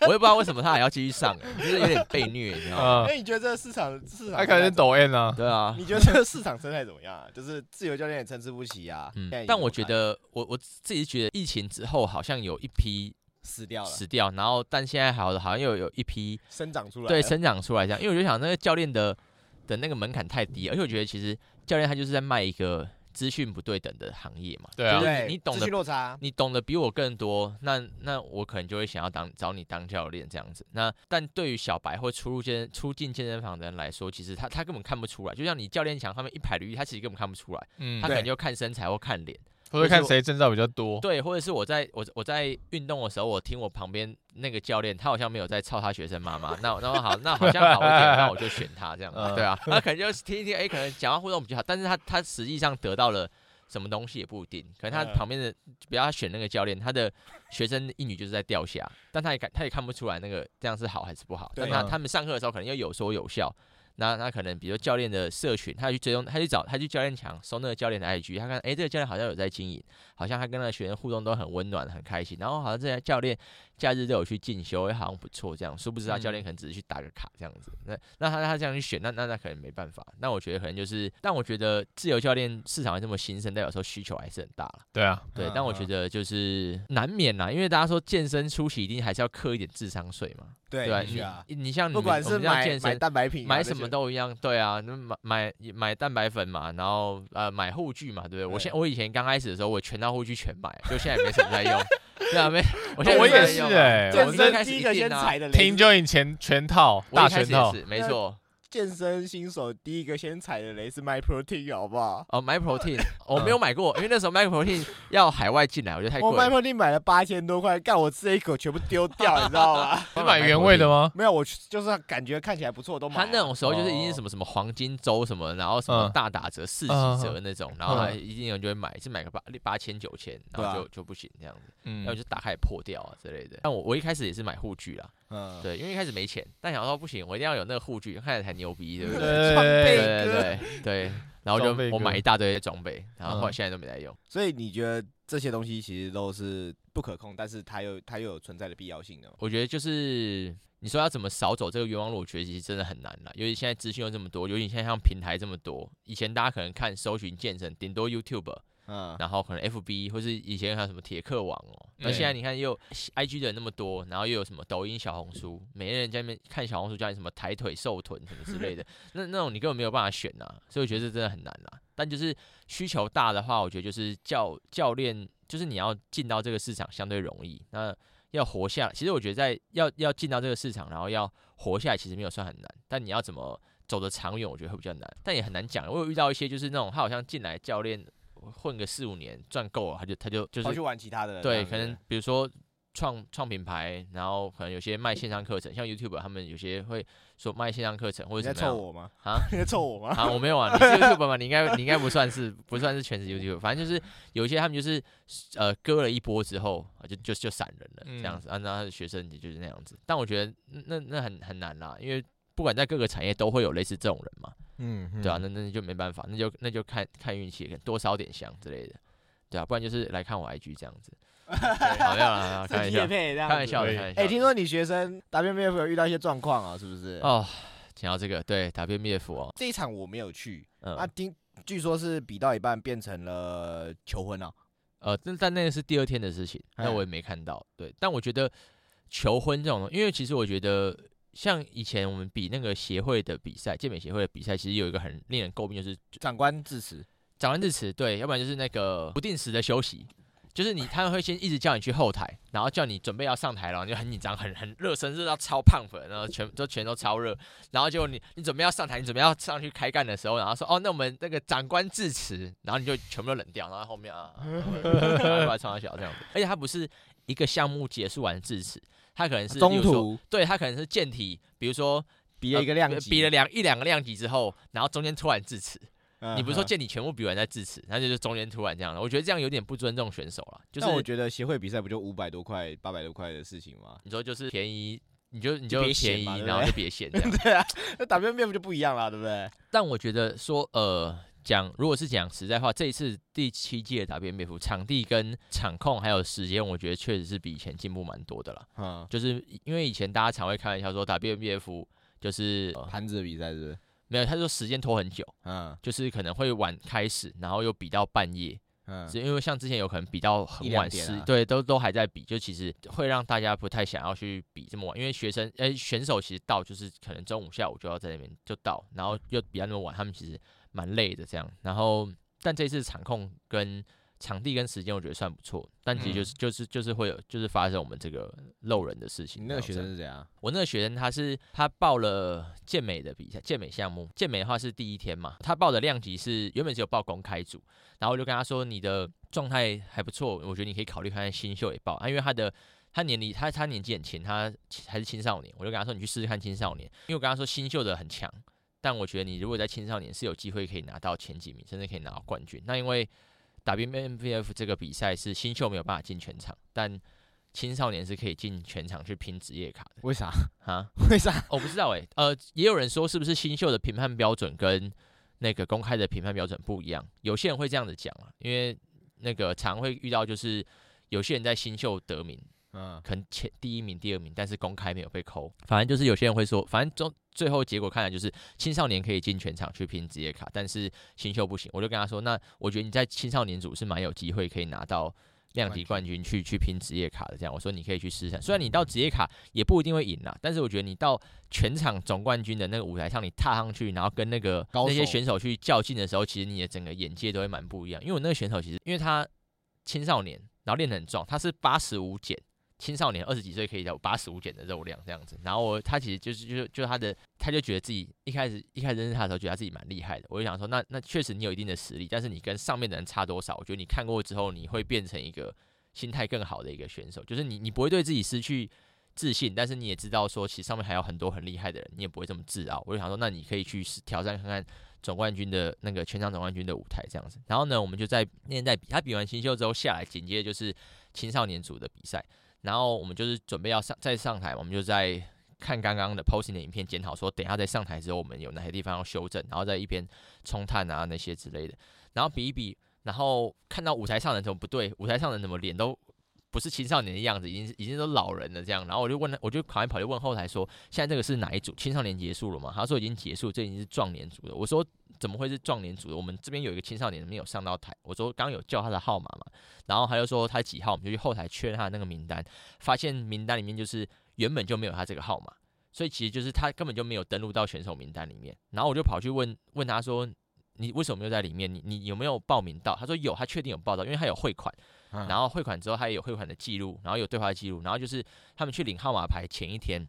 我也不知道为什么他还要继续上，就是有点被虐，你知道吗？那你觉得这个市场市场？他可能抖 N 啊，对啊。你觉得这个市场生态怎么样啊？*laughs* 就是自由教练也参差不齐啊。嗯。但我觉得，我我自己觉得，疫情之后好像有一批死掉了，死掉，然后但现在好好像又有一批生长出来，对，生长出来这样。因为我就想，那个教练的的那个门槛太低，而且我觉得其实教练他就是在卖一个。资讯不对等的行业嘛，对啊，你懂得落差，你懂得比我更多，那那我可能就会想要当找你当教练这样子。那但对于小白或初入健初进健身房的人来说，其实他他根本看不出来。就像你教练墙上面一排履历，他其实根本看不出来，嗯，他可能就看身材或看脸。或者看谁证照比较多，对，或者是我在我我在运动的时候，我听我旁边那个教练，他好像没有在操他学生妈妈，那那么好，那好像好一点，那我就选他这样子，对啊，*laughs* 他可能就是听一听，哎，可能讲话互动比较好，但是他他实际上得到了什么东西也不一定，可能他旁边的，比如他选那个教练，他的学生一女就是在掉下，但他也看他也看不出来那个这样是好还是不好，但他他们上课的时候可能又有说有笑。那那可能，比如教练的社群，他去追踪，他去找，他去教练墙搜那个教练的 IG，他看，哎、这个教练好像有在经营，好像他跟那个学员互动都很温暖，很开心，然后好像这些教练假日都有去进修，也好像不错，这样，殊不知他教练可能只是去打个卡这样子。那那他他这样去选，那那那可能没办法。那我觉得可能就是，但我觉得自由教练市场还这么新生，代表说需求还是很大了。对啊，对，但我觉得就是难免啦，因为大家说健身初期一定还是要刻一点智商税嘛。对，对啊，你你像你不管是买健身买蛋白品，买什么都一样，对啊，那买买买蛋白粉嘛，然后呃买护具嘛，对不对？我现我以前刚开始的时候，我全套护具全买，就现在没什么在用，*laughs* 对啊，没，我现在我也是哎，健身第一个先踩的雷，听就你全全套大全套，没错。健身新手第一个先踩的雷是 MyProtein，好不好？哦，MyProtein，*laughs* 我没有买过，因为那时候 MyProtein 要海外进来，我觉得太贵。我 MyProtein 买了八千多块，干我吃了一口全部丢掉，*laughs* 你知道吗？*laughs* 你买原味的吗？没有，我就是感觉看起来不错，都买。他那种时候就是一定什么什么黄金周什么，然后什么大打折、四几折那种，然后还一定有人就会买，是买个八八千九千，然后就就不行这样子，然后就打开破掉啊之类的。但我我一开始也是买护具啦。嗯，对，因为一开始没钱，但想说不行，我一定要有那个护具，看起来才牛逼，对不对？装备，对对对对，*laughs* 然后就我买一大堆装备，然后后来现在都没在用。所以你觉得这些东西其实都是不可控，但是它又它又有存在的必要性的？我觉得就是你说要怎么少走这个冤枉路，我觉得其实真的很难了，尤其现在资讯又这么多，尤其现在像平台这么多，以前大家可能看搜寻健身，顶多 YouTube。嗯，然后可能 F B 或是以前还有什么铁克网哦，那现在你看又 I G 的人那么多，然后又有什么抖音、小红书，每个人在那边看小红书叫你什么抬腿、瘦臀什么之类的，*laughs* 那那种你根本没有办法选呐，所以我觉得这真的很难啦。但就是需求大的话，我觉得就是教教练，就是你要进到这个市场相对容易，那要活下来，其实我觉得在要要进到这个市场，然后要活下来，其实没有算很难，但你要怎么走得长远，我觉得会比较难，但也很难讲。我有遇到一些就是那种他好像进来教练。混个四五年赚够了，他就他就就是去玩其他的。对，可能比如说创创品牌，然后可能有些卖线上课程，像 YouTube 他们有些会说卖线上课程或者什么样。你在臭我吗？啊？*laughs* 你在臭我吗？*laughs* 啊，我没有啊，你是 YouTube 嘛？你应该你应该不算是不算是全职 *laughs* YouTube，反正就是有一些他们就是呃割了一波之后就就就散人了这样子，按照他的学生也就是那样子。但我觉得那那很很难啦，因为不管在各个产业都会有类似这种人嘛。嗯，对啊，那那就没办法，那就那就看看运气，多烧点香之类的，对啊，不然就是来看我 IG 这样子。*laughs* 好样啊，开玩笑，开玩笑，开玩笑。哎，听说你学生 WMF 有遇到一些状况啊，是不是？哦，讲到这个，对 WMF 哦，这一场我没有去，啊，听据说是比到一半变成了求婚啊，呃，但但那个是第二天的事情，那我也没看到。对，但我觉得求婚这种，因为其实我觉得。像以前我们比那个协会的比赛，健美协会的比赛，其实有一个很令人诟病，就是长官致辞。长官致辞，对，要不然就是那个不定时的休息，就是你他们会先一直叫你去后台，然后叫你准备要上台了，你就很紧张，很很热身，热到超胖粉，然后全都全都超热，然后结果你你准备要上台，你准备要上去开干的时候，然后说哦，那我们那个长官致辞，然后你就全部都冷掉，然后后面啊，过来冲他小这样子，而且他不是一个项目结束完致辞。他可能是中途，对他可能是健体，比如说比了一个量级，呃、比了两一两个量级之后，然后中间突然致辞。嗯、你不是说见你全部比完再致辞，那就是中间突然这样的。我觉得这样有点不尊重选手了。就是我觉得协会比赛不就五百多块、八百多块的事情吗？你说就是便宜，你就你就便宜，然后就别嫌。*laughs* 对啊，那 WMF 就不一样了，对不对？但我觉得说呃，讲，如果是讲实在话，这一次第七届的 WNBF 场地跟场控还有时间，我觉得确实是比以前进步蛮多的了。嗯，就是因为以前大家常会开玩笑说 WMBF 就是盘子的比赛，是不是？没有，他说时间拖很久，嗯，就是可能会晚开始，然后又比到半夜，嗯，是因为像之前有可能比到很晚时，啊、对，都都还在比，就其实会让大家不太想要去比这么晚，因为学生诶、欸、选手其实到就是可能中午下午就要在那边就到，然后又比较那么晚，他们其实蛮累的这样，然后但这次场控跟场地跟时间我觉得算不错，但其实就是、嗯、就是就是会有就是发生我们这个漏人的事情。你那个学生是怎样？我那个学生他是他报了健美的比赛，健美项目，健美的话是第一天嘛，他报的量级是原本只有报公开组，然后我就跟他说你的状态还不错，我觉得你可以考虑看看新秀也报啊，因为他的他年龄他他年纪很轻，他还是青少年，我就跟他说你去试试看青少年，因为我跟他说新秀的很强，但我觉得你如果在青少年是有机会可以拿到前几名，甚至可以拿到冠军，那因为。WNBF 这个比赛是新秀没有办法进全场，但青少年是可以进全场去拼职业卡的。为啥？*laughs* 啊？*laughs* 为啥？我不知道诶、欸。呃，也有人说是不是新秀的评判标准跟那个公开的评判标准不一样？有些人会这样子讲啊，因为那个常会遇到就是有些人在新秀得名。嗯，可能前第一名、第二名，但是公开没有被扣。反正就是有些人会说，反正最最后结果看来就是青少年可以进全场去拼职业卡，但是新秀不行。我就跟他说，那我觉得你在青少年组是蛮有机会可以拿到量级冠军去去拼职业卡的。这样，我说你可以去试试。虽然你到职业卡也不一定会赢啦，但是我觉得你到全场总冠军的那个舞台上，你踏上去，然后跟那个那些选手去较劲的时候，其实你的整个眼界都会蛮不一样。因为我那个选手其实因为他青少年，然后练得很壮，他是八十五减。青少年二十几岁可以有八十五减的肉量这样子，然后我他其实就是就是就他的他就觉得自己一开始一开始认识他的时候觉得他自己蛮厉害的，我就想说那那确实你有一定的实力，但是你跟上面的人差多少？我觉得你看过之后你会变成一个心态更好的一个选手，就是你你不会对自己失去自信，但是你也知道说其实上面还有很多很厉害的人，你也不会这么自傲。我就想说那你可以去挑战看看总冠军的那个全场总冠军的舞台这样子。然后呢，我们就在那天在比，他比完新秀之后下来，紧接着就是青少年组的比赛。然后我们就是准备要上再上台，我们就在看刚刚的 posting 的影片，检讨说等一下再上台之后我们有哪些地方要修正，然后在一边冲碳啊那些之类的，然后比一比，然后看到舞台上的人怎么不对，舞台上的人怎么脸都不是青少年的样子，已经已经都老人了这样，然后我就问他，我就跑来跑去问后台说，现在这个是哪一组？青少年结束了吗？他说已经结束，这已经是壮年组了。我说。怎么会是壮年组的？我们这边有一个青少年没有上到台。我说刚刚有叫他的号码嘛，然后他就说他几号，我们就去后台确认他的那个名单，发现名单里面就是原本就没有他这个号码，所以其实就是他根本就没有登录到选手名单里面。然后我就跑去问问他说，你为什么没有在里面？你你有没有报名到？他说有，他确定有报到，因为他有汇款，然后汇款之后他也有汇款的记录，然后有对话记录，然后就是他们去领号码牌前一天。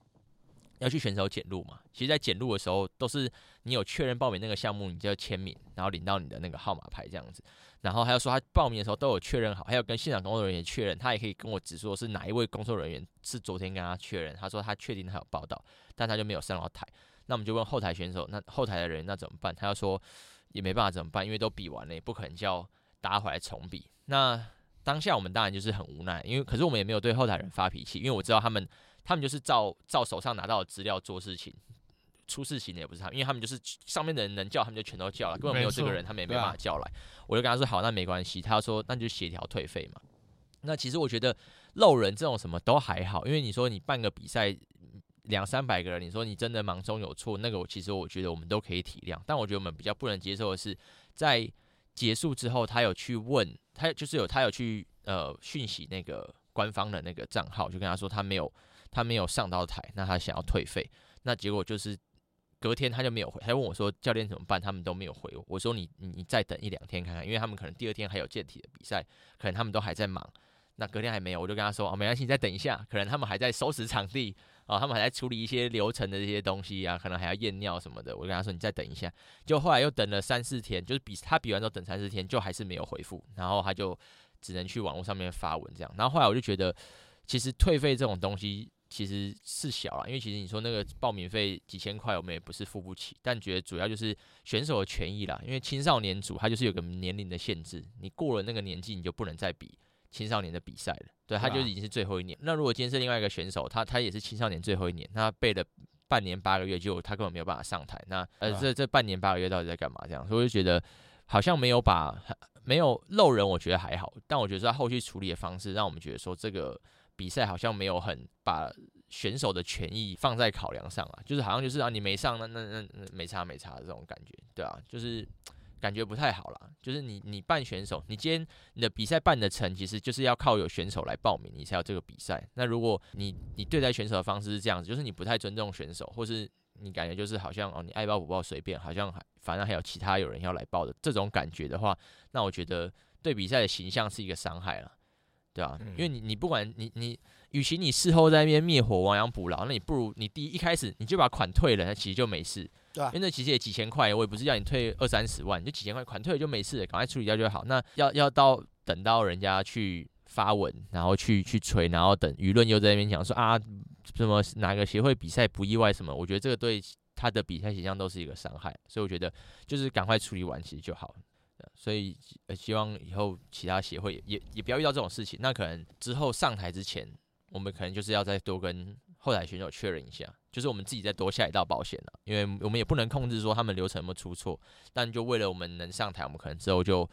要去选手检录嘛？其实，在检录的时候，都是你有确认报名那个项目，你就要签名，然后领到你的那个号码牌这样子。然后还有说，他报名的时候都有确认好，还有跟现场工作人员确认，他也可以跟我指说是哪一位工作人员是昨天跟他确认，他说他确定他有报到，但他就没有上到台。那我们就问后台选手，那后台的人那怎么办？他要说也没办法怎么办，因为都比完了，也不可能叫大家回来重比。那当下我们当然就是很无奈，因为可是我们也没有对后台人发脾气，因为我知道他们。他们就是照照手上拿到的资料做事情，出事情的也不是他们，因为他们就是上面的人能叫，他们就全都叫了，根本没有这个人，他们也没办法叫来。我就跟他说好，那没关系。他说那就协调退费嘛。那其实我觉得漏人这种什么都还好，因为你说你办个比赛两三百个人，你说你真的忙中有错，那个我其实我觉得我们都可以体谅。但我觉得我们比较不能接受的是，在结束之后，他有去问他，就是有他有去呃讯息那个官方的那个账号，就跟他说他没有。他没有上到台，那他想要退费，那结果就是隔天他就没有回，他问我说教练怎么办？他们都没有回我。我说你你再等一两天看看，因为他们可能第二天还有健体的比赛，可能他们都还在忙。那隔天还没有，我就跟他说哦，没关系，你再等一下，可能他们还在收拾场地哦，他们还在处理一些流程的这些东西啊，可能还要验尿什么的。我跟他说你再等一下，就后来又等了三四天，就是比他比完之后等三四天，就还是没有回复，然后他就只能去网络上面发文这样。然后后来我就觉得，其实退费这种东西。其实是小了，因为其实你说那个报名费几千块，我们也不是付不起。但觉得主要就是选手的权益啦，因为青少年组他就是有个年龄的限制，你过了那个年纪，你就不能再比青少年的比赛了。对，他就已经是最后一年。那如果今天是另外一个选手，他他也是青少年最后一年，他背了半年八个月，就他根本没有办法上台。那呃，这这半年八个月到底在干嘛？这样，所以我就觉得好像没有把没有漏人，我觉得还好，但我觉得他后续处理的方式，让我们觉得说这个比赛好像没有很把选手的权益放在考量上啊，就是好像就是啊，你没上，那那那那没差没差的这种感觉，对啊，就是。感觉不太好啦，就是你你办选手，你今天你的比赛办得成，其实就是要靠有选手来报名，你才有这个比赛。那如果你你对待选手的方式是这样子，就是你不太尊重选手，或是你感觉就是好像哦，你爱报不报随便，好像还反正还有其他有人要来报的这种感觉的话，那我觉得对比赛的形象是一个伤害了，对啊，因为你你不管你你，与其你事后在那边灭火亡羊补牢，那你不如你第一一开始你就把款退了，那其实就没事。对、因为那其实也几千块，我也不是要你退二三十万，就几千块款退了就没事，赶快处理掉就好。那要要到等到人家去发文，然后去去吹，然后等舆论又在那边讲说啊，什么哪个协会比赛不意外什么，我觉得这个对他的比赛形象都是一个伤害，所以我觉得就是赶快处理完其实就好。所以希望以后其他协会也也不要遇到这种事情。那可能之后上台之前，我们可能就是要再多跟。后台选手确认一下，就是我们自己再多下一道保险了，因为我们也不能控制说他们流程有没有出错，但就为了我们能上台，我们可能之后就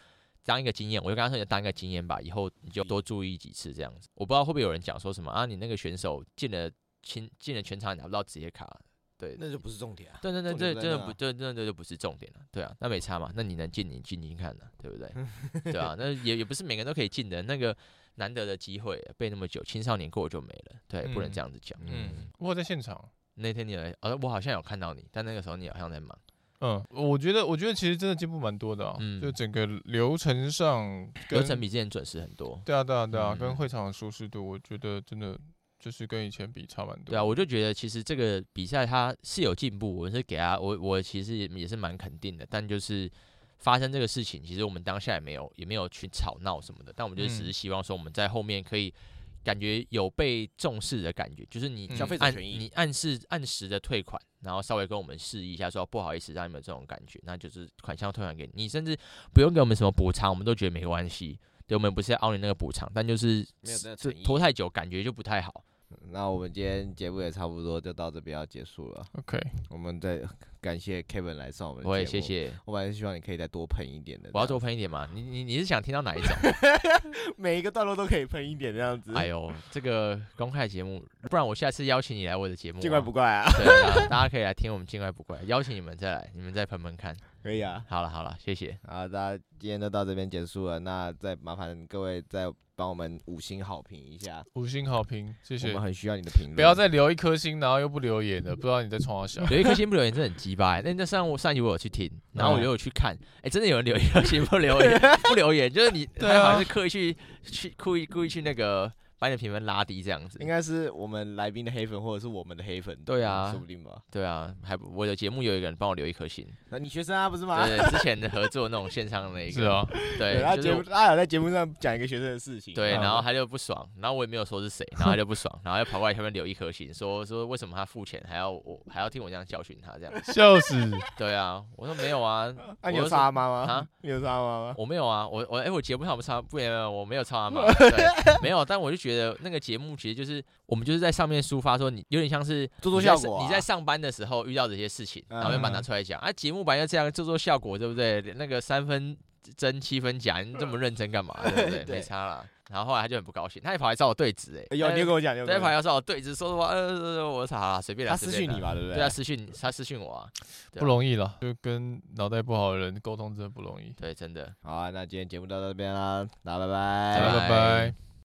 当一个经验，我就刚才说，你当一个经验吧，以后你就多注意几次这样子。我不知道会不会有人讲说什么啊，你那个选手进了进进了全场拿不到职业卡，对，那就不是重点啊。对对对，这真的不，这真的就不是重点了，对啊，那没差嘛，那你能进你进进看呢，对不对？*laughs* 对啊，那也也不是每个人都可以进的那个。难得的机会，背那么久，青少年过就没了，对，嗯、不能这样子讲。嗯，我在现场那天你来，呃，我好像有看到你，但那个时候你好像在忙。嗯，我觉得，我觉得其实真的进步蛮多的啊，嗯、就整个流程上，流程比之前准时很多。对啊，对啊，对啊，嗯、跟会场的舒适度，我觉得真的就是跟以前比差蛮多。对啊，我就觉得其实这个比赛它是有进步，我是给他，我我其实也是蛮肯定的，但就是。发生这个事情，其实我们当下也没有也没有去吵闹什么的，但我们就只是希望说我们在后面可以感觉有被重视的感觉，就是你消费者权益，你按时按时的退款，然后稍微跟我们示意一下，说不好意思让你们有这种感觉，那就是款项退还给你，你甚至不用给我们什么补偿，我们都觉得没关系。对，我们不是要凹你那个补偿，但就是没有这拖太久，感觉就不太好。那我们今天节目也差不多就到这边要结束了。OK，我们再感谢 Kevin 来上我们节目。我也谢谢。我本来希望你可以再多喷一点的。我要多喷一点嘛？你你你是想听到哪一种？*laughs* 每一个段落都可以喷一点这样子。哎呦，这个公开节目，不然我下次邀请你来我的节目。见怪不怪啊。对啊，大家可以来听我们见怪不怪。邀请你们再来，你们再喷喷看。*laughs* 可以啊。好了好了，谢谢。好，大家今天就到这边结束了。那再麻烦各位再。帮我们五星好评一下，五星好评，谢谢。我们很需要你的评论，不要再留一颗星，然后又不留言的，不知道你在冲啥小。*laughs* 留一颗星不留言真的很鸡巴。那那上我上集我有去听，然后我就有去看，哎，真的有人 *laughs* 留一颗星不留言，不留言，就是你，对，好像是刻意去去故意故意去那个。把你的评分拉低，这样子应该是我们来宾的黑粉，或者是我们的黑粉。对啊，说不定吧。对啊，还我的节目有一个人帮我留一颗心。那你学生啊，不是吗？对，之前的合作那种线上的那一个。是哦。对，他节目他有在节目上讲一个学生的事情。对，然后他就不爽，然后我也没有说是谁，然后他就不爽，然后又跑过来下面留一颗心，说说为什么他付钱还要我还要听我这样教训他这样。笑死。*laughs* 对啊，我说没有啊。*laughs* 那你有杀他妈吗？啊？你有杀他妈吗？我没有啊，我我哎，我节目上不操，不没有，我没有操他妈。*laughs* 对，没有，但我就觉得那个节目。其实就是我们就是在上面抒发说，你有点像是做做效果。你在上班的时候遇到这些事情，然后就把它拿出来讲。啊，节目本来就这样做做效果，对不对？那个三分真七分假，你这么认真干嘛？对不对？*laughs* 没差啦。然后后来他就很不高兴，他也跑来找我对质，哎，有你跟我讲，他跑来找我对质，说什么？呃，我操啦，随便来。他私讯你嘛，对不对？对啊，私讯他私讯我啊，不容易了，就跟脑袋不好的人沟通真的不容易。对，真的。好啊，那今天节目到这边啦，大家拜拜，拜拜。